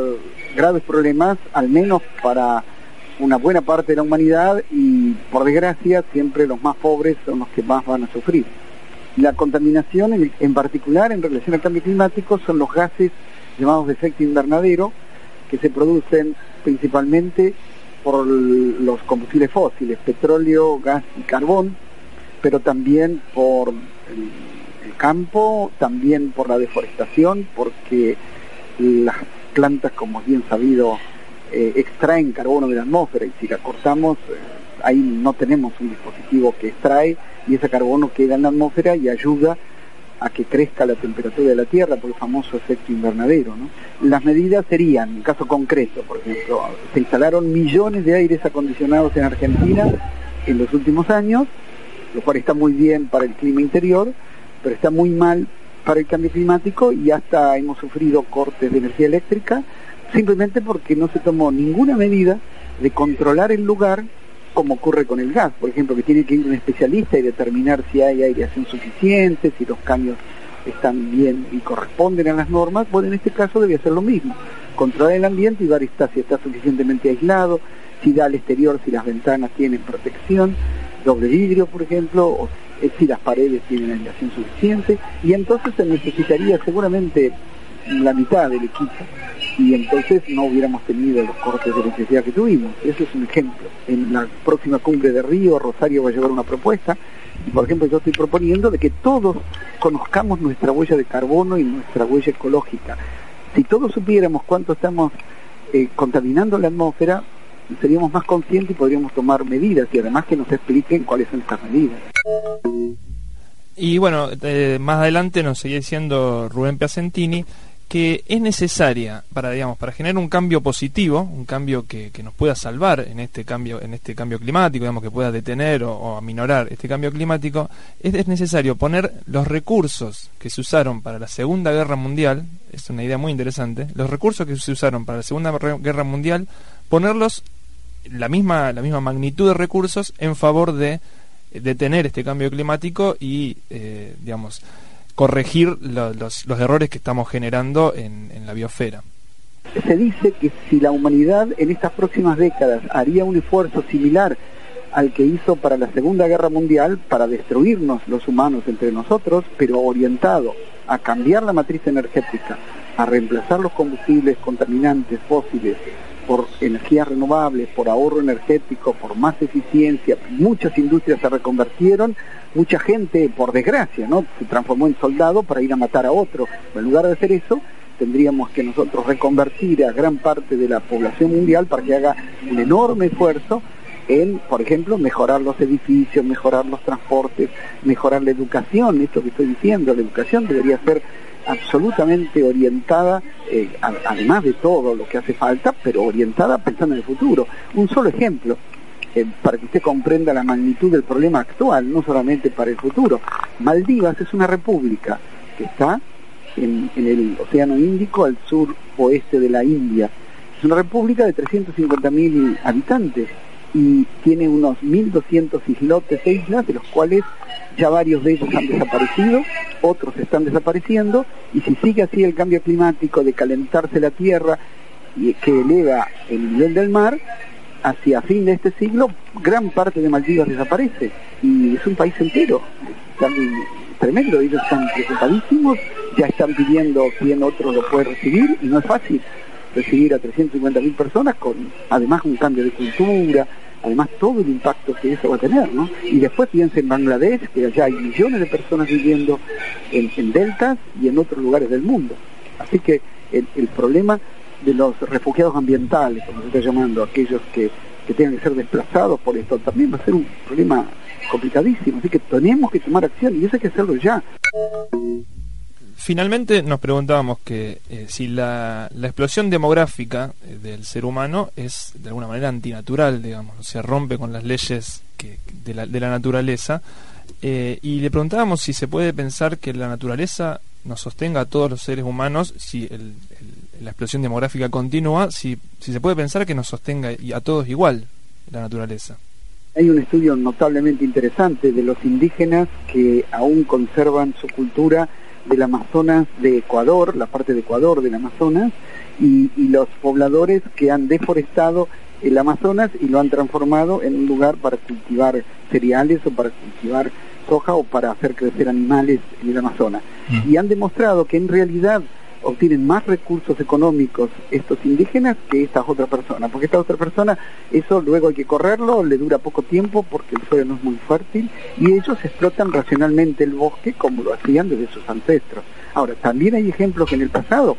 graves problemas, al menos para una buena parte de la humanidad y por desgracia siempre los más pobres son los que más van a sufrir. La contaminación en particular en relación al cambio climático son los gases llamados de efecto invernadero, que se producen principalmente por los combustibles fósiles, petróleo, gas y carbón, pero también por el, campo, también por la deforestación, porque las plantas, como es bien sabido, eh, extraen carbono de la atmósfera y si la cortamos, eh, ahí no tenemos un dispositivo que extrae y ese carbono queda en la atmósfera y ayuda que crezca la temperatura de la Tierra por el famoso efecto invernadero. Las medidas serían, en caso concreto, por ejemplo, se instalaron millones de aires acondicionados en Argentina en los últimos años, lo cual está muy bien para el clima interior, pero está muy mal para el cambio climático y hasta hemos sufrido cortes de energía eléctrica simplemente porque no se tomó ninguna medida de controlar el lugar como ocurre con el gas, por ejemplo, que tiene que ir un especialista y determinar si hay aireación suficiente, si los cambios están bien y corresponden a las normas, bueno, en este caso debe ser lo mismo, controlar el ambiente y ver si está suficientemente aislado, si da al exterior, si las ventanas tienen protección, doble vidrio, por ejemplo, o si las paredes tienen aireación suficiente, y entonces se necesitaría seguramente la mitad del equipo y entonces no hubiéramos tenido los cortes de electricidad que tuvimos. Eso es un ejemplo. En la próxima cumbre de Río, Rosario va a llevar una propuesta y por ejemplo yo estoy proponiendo de que todos conozcamos nuestra huella de carbono y nuestra huella ecológica. Si todos supiéramos cuánto estamos eh, contaminando la atmósfera, seríamos más conscientes y podríamos tomar medidas y además que nos expliquen cuáles son estas medidas. Y bueno, eh, más adelante nos sigue diciendo Rubén Piacentini que es necesaria para digamos para generar un cambio positivo un cambio que, que, nos pueda salvar en este cambio en este cambio climático digamos que pueda detener o, aminorar este cambio climático es, es, necesario poner los recursos que se usaron para la segunda guerra mundial es una idea muy interesante los recursos que se usaron para la segunda guerra mundial ponerlos la misma la misma magnitud de recursos en favor de detener este cambio climático y eh, digamos corregir los, errores que estamos generando en, en la biosfera. Se dice que si la humanidad en estas próximas décadas haría un esfuerzo similar al que hizo para la Segunda Guerra Mundial, para destruirnos los humanos entre nosotros, pero orientado a cambiar la matriz energética, a reemplazar los combustibles contaminantes fósiles por energías renovables, por ahorro energético, por más eficiencia, muchas industrias se reconvertieron, mucha gente, por desgracia, ¿no? se transformó en soldado para ir a matar a otro. En lugar de hacer eso, tendríamos que nosotros reconvertir a gran parte de la población mundial para que haga un enorme esfuerzo en, por ejemplo, mejorar los edificios, mejorar los transportes, mejorar la educación, esto que estoy diciendo, la educación debería ser absolutamente orientada, eh, además de todo lo que hace falta, pero orientada pensando en el futuro. Un solo ejemplo, eh, para que usted comprenda la magnitud del problema actual, no solamente para el futuro. Maldivas es una república que está en, en el Océano Índico al sur oeste de la India. Es una república de 350.000 habitantes y tiene unos 1.200 islotes e islas, de los cuales ya varios de ellos han desaparecido, otros están desapareciendo, y si sigue así el cambio climático de calentarse la tierra y que eleva el nivel del mar, hacia fin de este siglo, gran parte de Maldivas desaparece, y es un país entero, tremendo, ellos están preocupadísimos, ya están pidiendo quién otro lo puede recibir, y no es fácil recibir a 350.000 personas con además un cambio de cultura, además todo el impacto que eso va a tener, ¿no? Y después piensa en Bangladesh, que allá hay millones de personas viviendo en, deltas y en otros lugares del mundo. Así que el, problema de los refugiados ambientales, como se está llamando, aquellos que, que tengan que ser desplazados por esto, también va a ser un problema complicadísimo. Así que tenemos que tomar acción y eso hay que hacerlo ya. Finalmente nos preguntábamos que eh, si la, explosión demográfica eh, del ser humano es de alguna manera antinatural, digamos, se rompe con las leyes de, la, naturaleza, eh, y le preguntábamos si se puede pensar que la naturaleza nos sostenga a todos los seres humanos, si la explosión demográfica continúa, si, si se puede pensar que nos sostenga a todos igual la naturaleza. Hay un estudio notablemente interesante de los indígenas que aún conservan su cultura del Amazonas de Ecuador, la parte de Ecuador del Amazonas, y, los pobladores que han deforestado el Amazonas y lo han transformado en un lugar para cultivar cereales o para cultivar soja o para hacer crecer animales en el Amazonas. Mm. Y han demostrado que en realidad obtienen más recursos económicos estos indígenas que estas otras personas, porque esta otra persona, eso luego hay que correrlo, le dura poco tiempo porque el suelo no es muy fértil y ellos explotan racionalmente el bosque como lo hacían desde sus ancestros. Ahora, también hay ejemplos que en el pasado,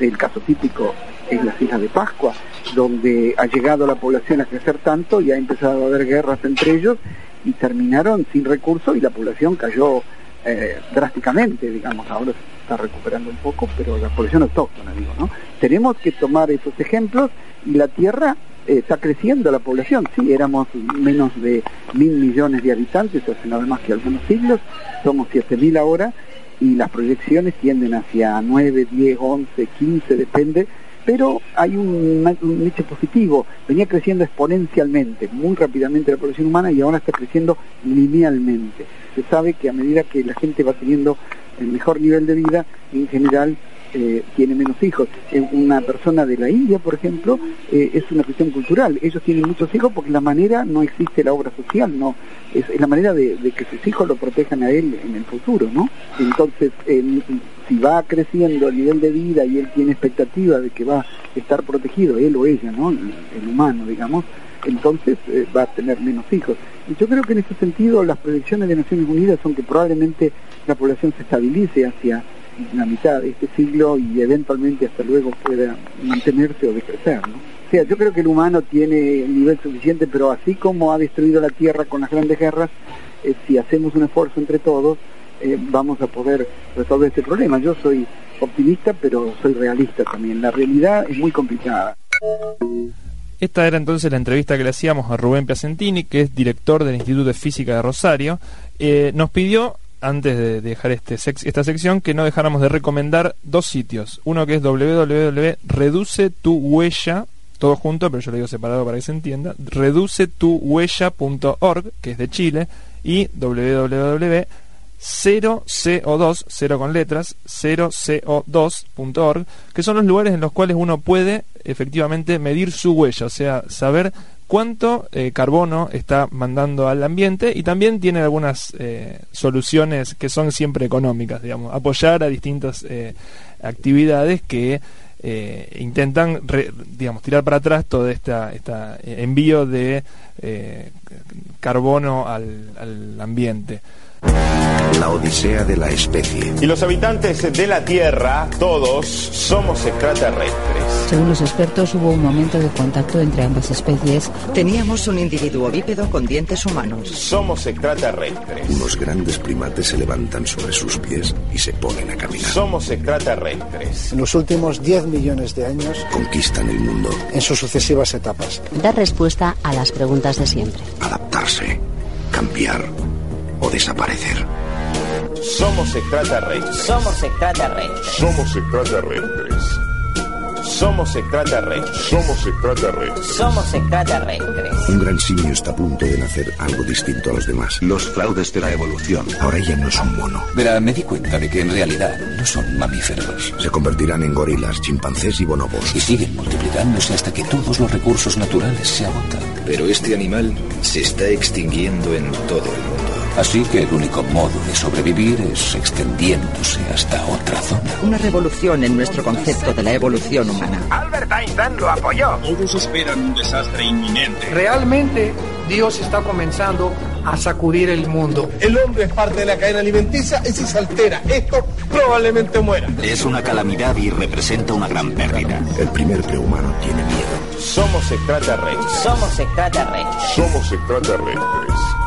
el caso típico es las Islas de Pascua, donde ha llegado la población a crecer tanto y ha empezado a haber guerras entre ellos y terminaron sin recursos y la población cayó eh, drásticamente, digamos, ahora está recuperando un poco, pero la población autóctona, digo, ¿no? Tenemos que tomar esos ejemplos y la Tierra eh, está creciendo la población, sí, éramos menos de mil millones de habitantes hace nada más que algunos siglos, somos siete mil ahora y las proyecciones tienden hacia 9, 10, 11, 15, depende, pero hay un, un hecho positivo, venía creciendo exponencialmente, muy rápidamente la población humana y ahora está creciendo linealmente se sabe que a medida que la gente va teniendo el mejor nivel de vida, en general eh, tiene menos hijos. Eh, una persona de la India, por ejemplo, eh, es una cuestión cultural. Ellos tienen muchos hijos porque la manera no existe la obra social, no es, la manera de, que sus hijos lo protejan a él en el futuro, ¿no? Entonces, si va creciendo el nivel de vida y él tiene expectativa de que va a estar protegido, él o ella, ¿no? el humano, digamos, entonces eh, va a tener menos hijos. Y yo creo que en ese sentido las proyecciones de Naciones Unidas son que probablemente la población se estabilice hacia la mitad de este siglo y eventualmente hasta luego pueda mantenerse o decrecer. ¿no? O sea, yo creo que el humano tiene un nivel suficiente, pero así como ha destruido la Tierra con las grandes guerras, eh, si hacemos un esfuerzo entre todos, eh, vamos a poder resolver este problema. Yo soy optimista, pero soy realista también. La realidad es muy complicada. Esta era entonces la entrevista que le hacíamos a Rubén Piacentini, que es director del Instituto de Física de Rosario. Eh, nos pidió, antes de dejar este esta sección, que no dejáramos de recomendar dos sitios. Uno que es www.reducetuhuella, todo junto, pero yo lo digo separado para que se entienda, reducetuhuella.org, que es de Chile, y www 0CO2, 0 con letras, 0CO2.org, que son los lugares en los cuales uno puede efectivamente medir su huella, o sea, saber cuánto eh, carbono está mandando al ambiente y también tiene algunas eh, soluciones que son siempre económicas, digamos, apoyar a distintas eh, actividades que intentan, digamos, tirar para atrás todo este esta envío de carbono al ambiente. La odisea de la especie. Y los habitantes de la Tierra, todos, somos extraterrestres. Según los expertos, hubo un momento de contacto entre ambas especies. Teníamos un individuo bípedo con dientes humanos. Somos extraterrestres. Unos grandes primates se levantan sobre sus pies y se ponen a caminar. Somos extraterrestres. En los últimos 10 millones de años conquistan el mundo en sus sucesivas etapas. Dar respuesta a las preguntas de siempre. Adaptarse, cambiar o desaparecer. Somos extraterrestres. Somos extraterrestres. Somos extraterrestres. Somos extraterrestres. Somos extraterrestres. Somos extraterrestres. Un gran simio está a punto de nacer algo distinto a los demás. Los fraudes de la evolución. Ahora ya no es un mono. Verá, me di cuenta de que en realidad no son mamíferos. Se convertirán en gorilas, chimpancés y bonobos. Y siguen multiplicándose hasta que todos los recursos naturales se agotan. Pero este animal se está extinguiendo en todo el mundo. Así que el único modo de sobrevivir es extendiéndose hasta otra zona. Una revolución en nuestro concepto de la evolución humana. Albert Einstein lo apoyó. Todos esperan un desastre inminente. Realmente Dios está comenzando a sacudir el mundo. El hombre es parte de la cadena alimenticia y si se altera esto, probablemente muera. Es una calamidad y representa una gran pérdida. El primer prehumano tiene miedo. Somos extraterrestres. Somos extraterrestres. Somos extraterrestres.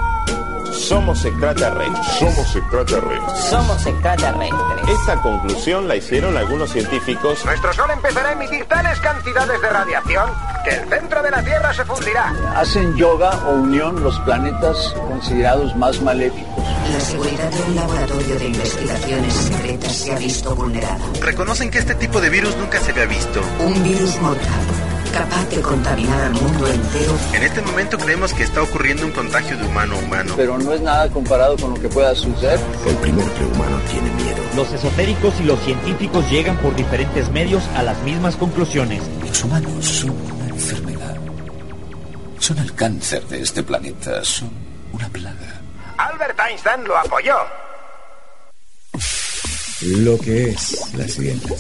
Somos extraterrestres. Somos extraterrestres. Somos extraterrestres. Esta conclusión la hicieron algunos científicos. Nuestro Sol empezará a emitir tales cantidades de radiación que el centro de la Tierra se fundirá. Hacen yoga o unión los planetas considerados más maléficos. La seguridad de un laboratorio de investigaciones secretas se ha visto vulnerada. Reconocen que este tipo de virus nunca se había visto. Un virus mortal capaz de contaminar al mundo entero. En este momento creemos que está ocurriendo un contagio de humano a humano. Pero no es nada comparado con lo que pueda suceder. El primer prehumano tiene miedo. Los esotéricos y los científicos llegan por diferentes medios a las mismas conclusiones. Los humanos son una enfermedad. Son el cáncer de este planeta. Son una plaga. Albert Einstein lo apoyó. Lo que es la siguiente.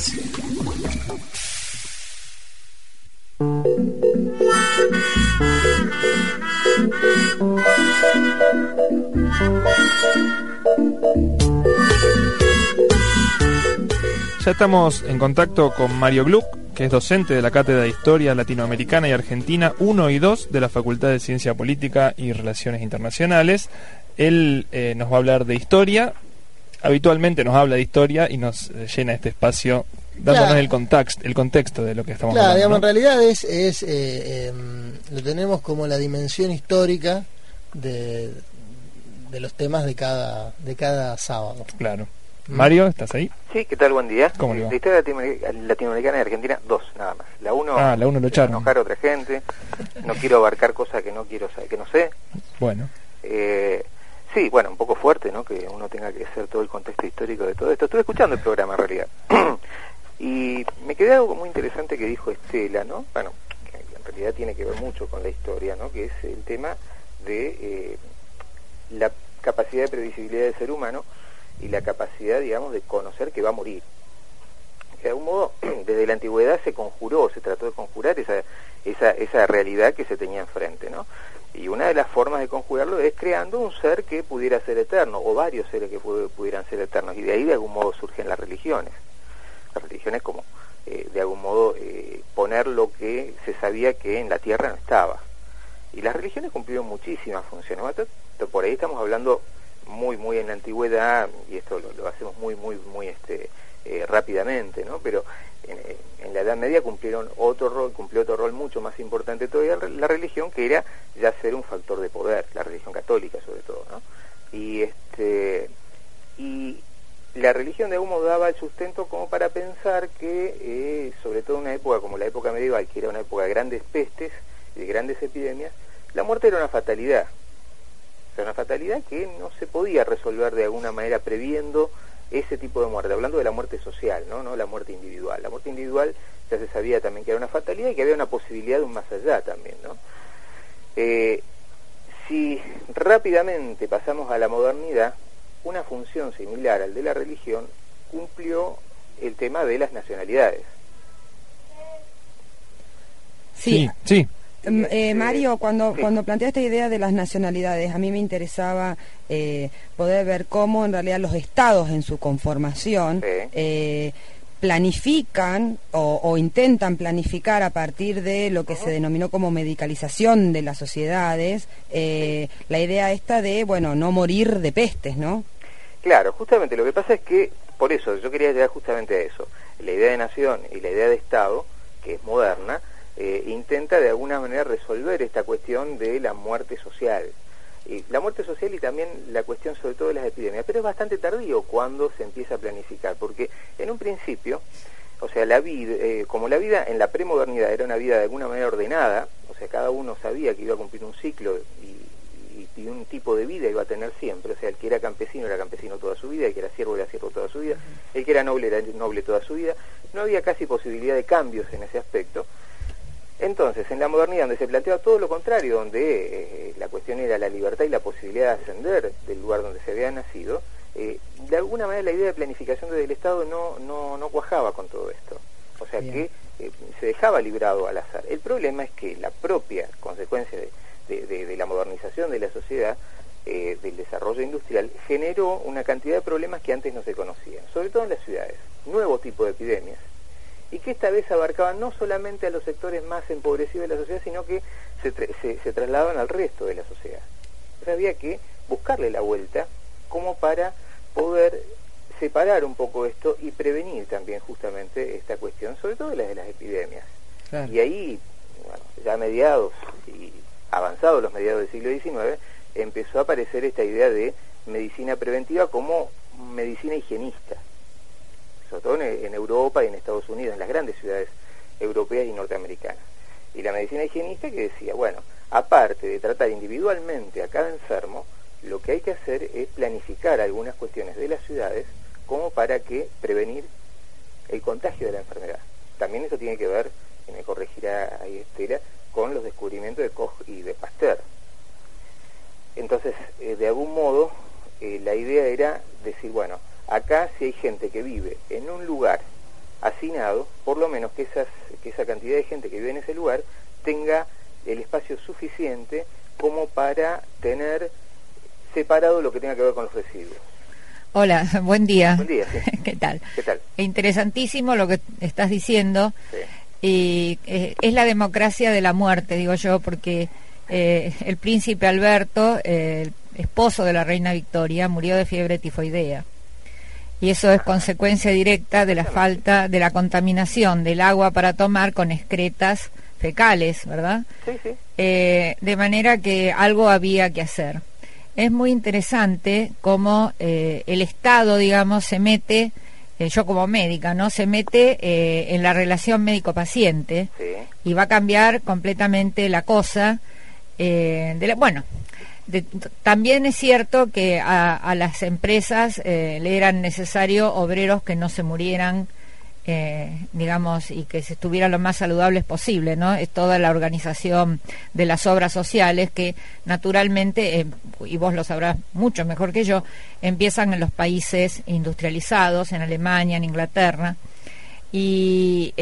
Ya estamos en contacto con Mario Gluck, que es docente de la Cátedra de Historia Latinoamericana y Argentina 1 y 2 de la Facultad de Ciencia Política y Relaciones Internacionales. Él eh, nos va a hablar de historia, habitualmente nos habla de historia y nos eh, llena este espacio dándonos el, contexto, el contexto de lo que estamos claro, hablando. en realidad es, es eh, em, lo tenemos como la dimensión histórica de, de los temas de cada, de cada sábado. Claro. Mario, ¿estás ahí? Sí, ¿qué tal? Buen día. ¿Cómo le va? La historia latinoamericana y argentina, dos, nada más. La uno, ah, la uno lo echaron. enojar a otra gente, no quiero abarcar cosas que no quiero saber, que no sé. Bueno. Eh, sí, bueno, un poco fuerte, ¿no? Que uno tenga que hacer todo el contexto histórico de todo esto. Estuve escuchando el programa en realidad. y me quedé algo muy interesante que dijo Estela, ¿no? Bueno, que en realidad tiene que ver mucho con la historia, ¿no? Que es el tema de eh, la capacidad de previsibilidad del ser humano y la capacidad, digamos, de conocer que va a morir. De algún modo, desde la antigüedad se conjuró, se trató de conjurar esa, esa, esa realidad que se tenía enfrente, ¿no? Y una de las formas de conjurarlo es creando un ser que pudiera ser eterno, o varios seres que pudieran ser eternos, y de ahí de algún modo surgen las religiones. Religiones como, eh, de algún modo, eh, poner lo que se sabía que en la tierra no estaba. Y las religiones cumplieron muchísimas funciones. Por ahí estamos hablando muy muy en la antigüedad y esto lo, lo hacemos muy muy muy este eh, rápidamente no pero en, en, la Edad Media cumplieron otro rol cumplió otro rol mucho más importante todavía la religión que era ya ser un factor de poder la religión católica sobre todo no y este y la religión de algún modo daba el sustento como para pensar que eh, sobre todo en una época como la época medieval que era una época de grandes pestes de grandes epidemias la muerte era una fatalidad o sea, una fatalidad que no se podía resolver de alguna manera previendo ese tipo de muerte, hablando de la muerte social, ¿no? no la muerte individual. La muerte individual ya se sabía también que era una fatalidad y que había una posibilidad de un más allá también. ¿no? Eh, si rápidamente pasamos a la modernidad, una función similar al de la religión cumplió el tema de las nacionalidades. Sí, sí. Mm, eh, Mario, cuando, cuando plantea esta idea de las nacionalidades, a mí me interesaba eh, poder ver cómo en realidad los estados en su conformación eh, planifican o, intentan planificar a partir de lo que se denominó como medicalización de las sociedades, la idea esta de, bueno, no morir de pestes, ¿no? Claro, justamente lo que pasa es que, por eso, yo quería llegar justamente a eso, la idea de nación y la idea de Estado, que es moderna, eh, intenta de alguna manera resolver esta cuestión de la muerte social. Y la muerte social y también la cuestión sobre todo de las epidemias, pero es bastante tardío cuando se empieza a planificar, porque en un principio, o sea, la vida, eh, como la vida en la premodernidad era una vida de alguna manera ordenada, o sea, cada uno sabía que iba a cumplir un ciclo y, un tipo de vida iba a tener siempre, o sea, el que era campesino era campesino toda su vida, el que era siervo era siervo toda su vida, el que era noble era noble toda su vida, no había casi posibilidad de cambios en ese aspecto, entonces, en la modernidad, donde se planteaba todo lo contrario, donde eh, la cuestión era la libertad y la posibilidad de ascender del lugar donde se había nacido, eh, de alguna manera la idea de planificación del Estado no, no, no cuajaba con todo esto. O sea que eh, se dejaba librado al azar. El problema es que la propia consecuencia de, de la modernización de la sociedad, del desarrollo industrial, generó una cantidad de problemas que antes no se conocían, sobre todo en las ciudades. Nuevo tipo de epidemias, y que esta vez abarcaban no solamente a los sectores más empobrecidos de la sociedad, sino que se, se, trasladaban al resto de la sociedad. Entonces había que buscarle la vuelta como para poder separar un poco esto y prevenir también justamente esta cuestión, sobre todo la de las epidemias. Y ahí, bueno, ya mediados y avanzados los mediados del siglo XIX, empezó a aparecer esta idea de medicina preventiva como medicina higienista sobre todo en, Europa y en Estados Unidos, en las grandes ciudades europeas y norteamericanas. Y la medicina higienista que decía, bueno, aparte de tratar individualmente a cada enfermo, lo que hay que hacer es planificar algunas cuestiones de las ciudades como para que prevenir el contagio de la enfermedad. También eso tiene que ver, y me corregirá ahí Estela, con los descubrimientos de Koch y de Pasteur. Entonces, eh, de algún modo, eh, la idea era decir, bueno, Acá si hay gente que vive en un lugar hacinado, por lo menos que, esas, que esa cantidad de gente que vive en ese lugar tenga el espacio suficiente como para tener separado lo que tenga que ver con los residuos. Hola, buen día. Buen día, ¿Qué tal? ¿Qué tal? Interesantísimo lo que estás diciendo. Y eh, es la democracia de la muerte, digo yo, porque eh, el príncipe Alberto, eh, el esposo de la reina Victoria, murió de fiebre tifoidea y eso es consecuencia directa de la falta de la contaminación del agua para tomar con excretas fecales, ¿verdad? Sí, sí. Eh, de manera que algo había que hacer. Es muy interesante cómo eh, el Estado, digamos, se mete, eh, yo como médica, ¿no? Se mete en la relación médico-paciente y va a cambiar completamente la cosa. de la, bueno, también es cierto que a, las empresas eh, le eran necesarios obreros que no se murieran, eh, digamos, y que se estuvieran lo más saludables posible, ¿no? Es toda la organización de las obras sociales que naturalmente, eh, y vos lo sabrás mucho mejor que yo, empiezan en los países industrializados, en Alemania, en Inglaterra, y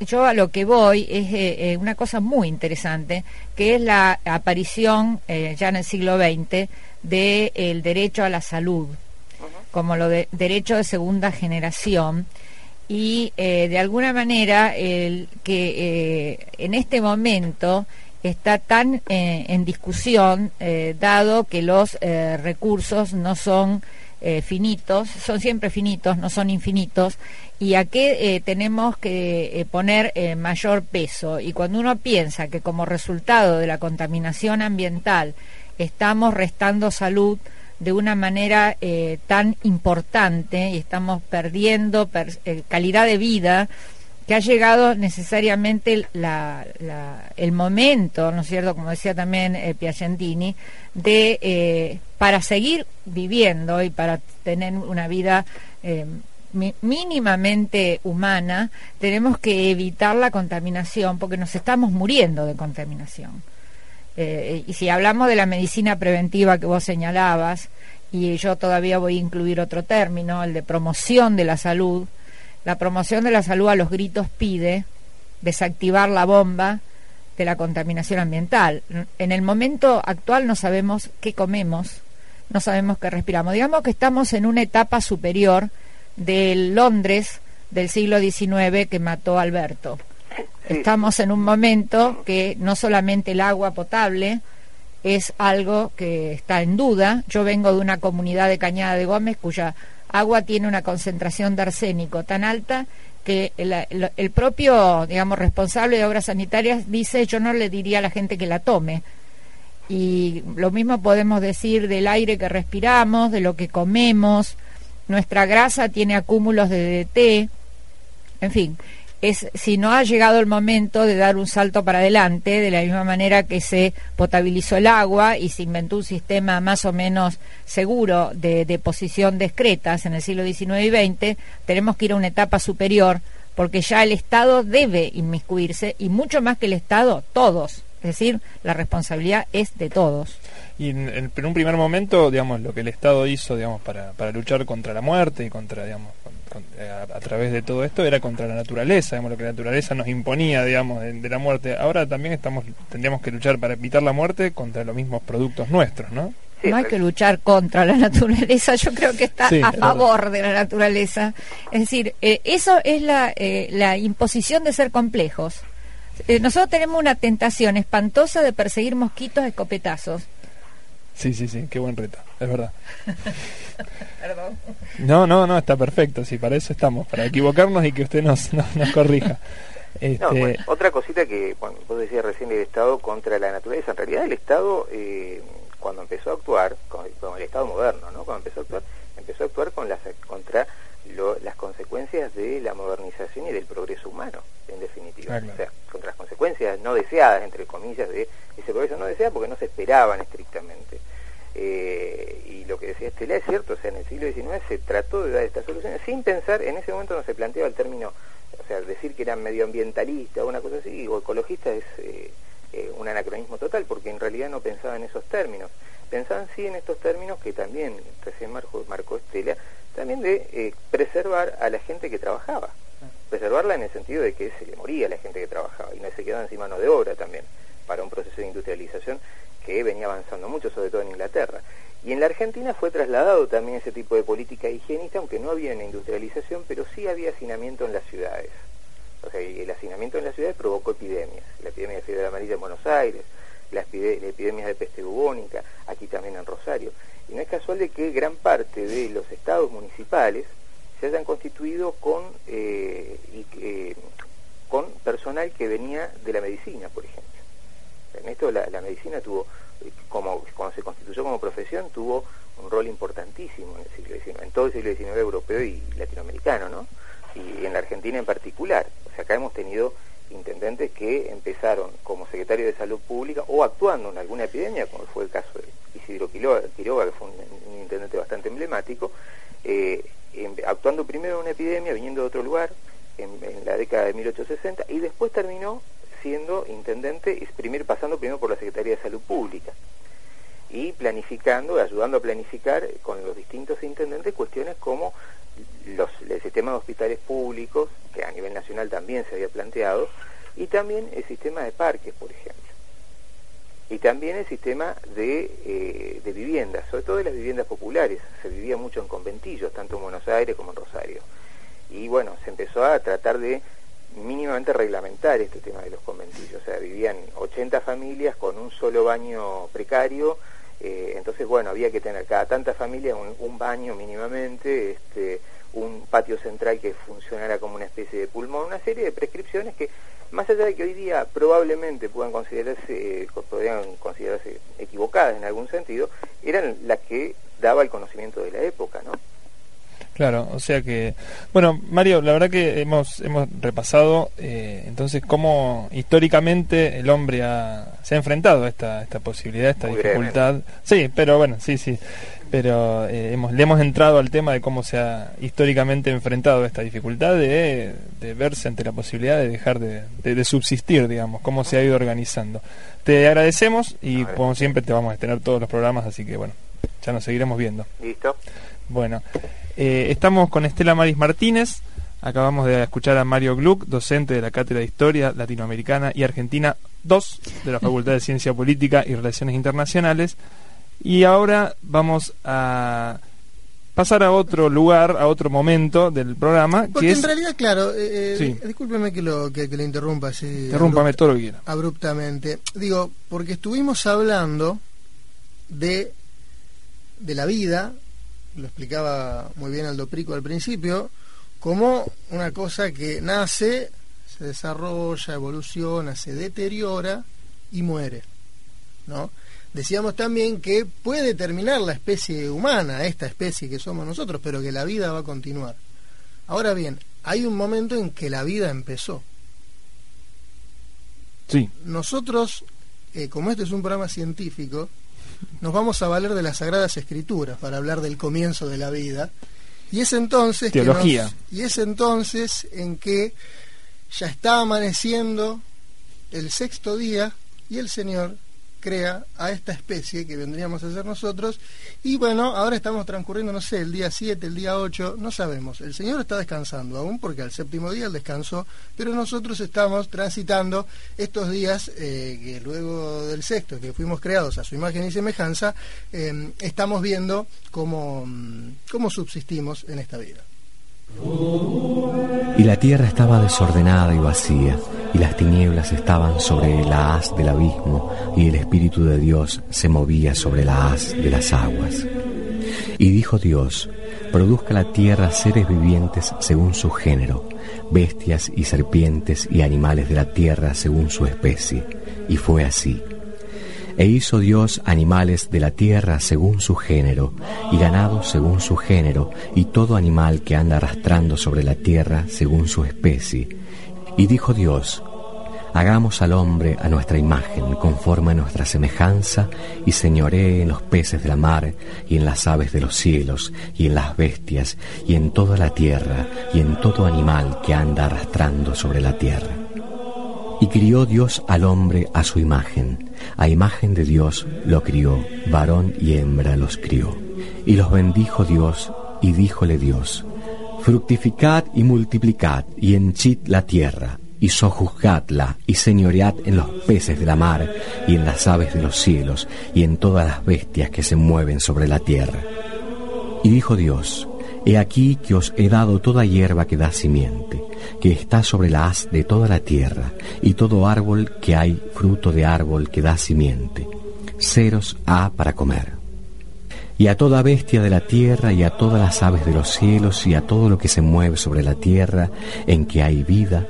yo a lo que voy es eh, eh, una cosa muy interesante, que es la aparición eh, ya en el siglo XX del derecho a la salud, como lo de derecho de segunda generación, y de alguna manera el que en este momento está tan en discusión, dado que los recursos no son finitos, son siempre finitos, no son infinitos, y a qué eh, tenemos que eh, poner eh, mayor peso. Y cuando uno piensa que como resultado de la contaminación ambiental estamos restando salud de una manera tan importante y estamos perdiendo calidad de vida, que ha llegado necesariamente el momento, ¿no es cierto?, como decía también Piacentini, de para seguir viviendo y para tener una vida mínimamente humana, tenemos que evitar la contaminación porque nos estamos muriendo de contaminación. Eh, y si hablamos de la medicina preventiva que vos señalabas, y yo todavía voy a incluir otro término, el de promoción de la salud, la promoción de la salud a los gritos pide desactivar la bomba de la contaminación ambiental. En el momento actual no sabemos qué comemos, no sabemos qué respiramos. Digamos que estamos en una etapa superior del Londres del siglo XIX que mató a Alberto. Estamos en un momento que no solamente el agua potable es algo que está en duda. Yo vengo de una comunidad de Cañada de Gómez cuya agua tiene una concentración de arsénico tan alta que el, propio, digamos, responsable de obras sanitarias dice yo no le diría a la gente que la tome. Y lo mismo podemos decir del aire que respiramos, de lo que comemos. Nuestra grasa tiene acúmulos de DDT. En fin, es si no ha llegado el momento de dar un salto para adelante, de la misma manera que se potabilizó el agua y se inventó un sistema más o menos seguro de deposición de excretas en el siglo XIX y XX, tenemos que ir a una etapa superior porque ya el Estado debe inmiscuirse y mucho más que el Estado, todos. Es decir, la responsabilidad es de todos. Y en, en, un primer momento, digamos, lo que el Estado hizo, digamos, para, para luchar contra la muerte y contra, digamos, eh, a, través de todo esto era contra la naturaleza, digamos, lo que la naturaleza nos imponía, digamos, de, la muerte. Ahora también estamos tendríamos que luchar para evitar la muerte contra los mismos productos nuestros, ¿no? no hay que luchar contra la naturaleza, yo creo que está a favor de la naturaleza. Es decir, eh, eso es la, eh, la imposición de ser complejos. nosotros tenemos una tentación espantosa de perseguir mosquitos a escopetazos. Sí, sí, sí, qué buen reto, es verdad. No, no, no, está perfecto, sí, para eso estamos, para equivocarnos y que usted nos, nos, corrija. Este... otra cosita que bueno, vos decías recién el Estado contra la naturaleza, en realidad el Estado eh, cuando empezó a actuar, con, el Estado moderno, ¿no? Cuando empezó a actuar, empezó a actuar con las, contra las consecuencias de la modernización y del progreso humano, en definitiva. Ah, o sea, contra las consecuencias no deseadas, entre comillas, de ese progreso no deseado porque no se esperaban estrictamente. Eh, y lo que decía Estela es cierto, o sea, en el siglo XIX se trató de dar estas soluciones sin pensar, en ese momento no se planteaba el término, o sea, decir que eran medioambientalistas o una cosa así, o ecologista es eh, eh, un anacronismo total, porque en realidad no pensaba en esos términos. Pensaban sí en estos términos que también recién marcó, marcó Estela, también de preservar a la gente que trabajaba. Preservarla en el sentido de que se le moría a la gente que trabajaba y no se quedaba sin mano de obra también para un proceso de industrialización que venía avanzando mucho, sobre todo en Inglaterra. Y en la Argentina fue trasladado también ese tipo de política higiénica, aunque no había una industrialización, pero sí había hacinamiento en las ciudades. O sea, y el hacinamiento en las ciudades provocó epidemias. La epidemia de fiebre amarilla en Buenos Aires, las epidemias de peste bubónica, aquí también en Rosario. Y no es casual de que gran parte de los estados municipales se hayan constituido con, eh, eh, con personal que venía de la medicina, por ejemplo. En esto la, medicina tuvo, como cuando se constituyó como profesión, tuvo un rol importantísimo en el siglo XIX, en todo el siglo XIX europeo y latinoamericano, ¿no? Y en la Argentina en particular. O sea, acá hemos tenido intendentes que empezaron como secretario de Salud Pública o actuando en alguna epidemia, como fue el caso de Isidro Quiroga, que fue un, intendente bastante emblemático, eh, actuando primero en una epidemia, viniendo de otro lugar, en, en, la década de 1860, y después terminó siendo intendente, primero pasando primero por la Secretaría de Salud Pública y planificando, ayudando a planificar con los distintos intendentes cuestiones como los, el sistema de hospitales públicos, que a nivel nacional también se había planteado, y también el sistema de parques, por ejemplo. Y también el sistema de, eh, de viviendas, sobre todo de las viviendas populares. Se vivía mucho en conventillos, tanto en Buenos Aires como en Rosario. Y bueno, se empezó a tratar de mínimamente reglamentar este tema de los conventillos. O sea, vivían 80 familias con un solo baño precario, eh, entonces, bueno, había que tener cada tanta familia un, baño mínimamente, este, un patio central que funcionara como una especie de pulmón, una serie de prescripciones que, más allá de que hoy día probablemente puedan considerarse, eh, podrían considerarse equivocadas en algún sentido, eran las que daba el conocimiento de la época, ¿no? Claro, o sea que, bueno, Mario, la verdad que hemos hemos repasado eh, entonces cómo históricamente el hombre se ha enfrentado a esta, esta posibilidad, esta dificultad. Sí, pero bueno, sí, sí, pero eh, hemos, le hemos entrado al tema de cómo se ha históricamente enfrentado a esta dificultad de, verse ante la posibilidad de dejar de, de, subsistir, digamos, cómo se ha ido organizando. Te agradecemos y como siempre te vamos a tener todos los programas, así que bueno, ya nos seguiremos viendo. Listo. Bueno. Eh, estamos con Estela Maris Martínez, Acabamos de escuchar a Mario Gluck, docente de la Cátedra de Historia Latinoamericana y Argentina 2 de la Facultad de Ciencia Política y Relaciones Internacionales. Y ahora vamos a pasar a otro lugar, a otro momento del programa. Porque que en es, realidad, claro, eh, eh, discúlpeme que, lo, que, que le interrumpa así. Interrúmpame todo lo que quiera. Abruptamente. Digo, porque estuvimos hablando de, de la vida, lo explicaba muy bien Aldo Prico al principio, como una cosa que nace, se desarrolla, evoluciona, se deteriora y muere. ¿no? Decíamos también que puede terminar la especie humana, esta especie que somos nosotros, pero que la vida va a continuar. Ahora bien, hay un momento en que la vida empezó. Sí. Nosotros, eh, como este es un programa científico, nos vamos a valer de las Sagradas Escrituras para hablar del comienzo de la vida. Y es entonces Teología. Que nos- y es entonces en que ya está amaneciendo el sexto día y el Señor crea a esta especie que vendríamos a ser nosotros y bueno, ahora estamos transcurriendo, no sé, el día 7, el día 8, no sabemos. El Señor está descansando aún porque al séptimo día Él descansó, pero nosotros estamos transitando estos días eh, que luego del sexto, que fuimos creados a su imagen y semejanza, eh, estamos viendo cómo, mm, cómo subsistimos en esta vida. Y la tierra estaba desordenada y vacía, y las tinieblas estaban sobre la haz del abismo, y el Espíritu de Dios se movía sobre la haz de las aguas. Y dijo Dios, produzca la tierra seres vivientes según su género, bestias y serpientes y animales de la tierra según su especie. Y fue así. E hizo Dios animales de la tierra según su género, y ganado según su género, y todo animal que anda arrastrando sobre la tierra según su especie. Y dijo Dios, Hagamos al hombre a nuestra imagen, conforme a nuestra semejanza, y señoree en los peces de la mar, y en las aves de los cielos, y en las bestias, y en toda la tierra, y en todo animal que anda arrastrando sobre la tierra. Y crió Dios al hombre a su imagen, a imagen de Dios lo crió, varón y hembra los crió. Y los bendijo Dios, y díjole Dios, Fructificad y multiplicad, y henchid la tierra, y sojuzgadla, y señoread en los peces de la mar, y en las aves de los cielos, y en todas las bestias que se mueven sobre la tierra. Y dijo Dios, He aquí que os he dado toda hierba que da simiente, que está sobre la haz de toda la tierra, y todo árbol que hay fruto de árbol que da simiente. Ceros ha para comer. Y a toda bestia de la tierra, y a todas las aves de los cielos, y a todo lo que se mueve sobre la tierra, en que hay vida,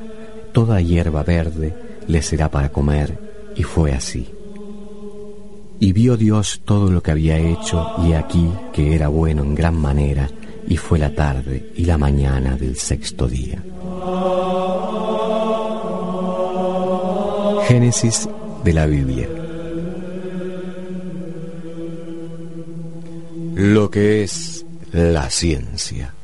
toda hierba verde le será para comer, y fue así. Y vio Dios todo lo que había hecho, y aquí que era bueno en gran manera, y fue la tarde y la mañana del sexto día. Génesis de la Biblia. Lo que es la ciencia.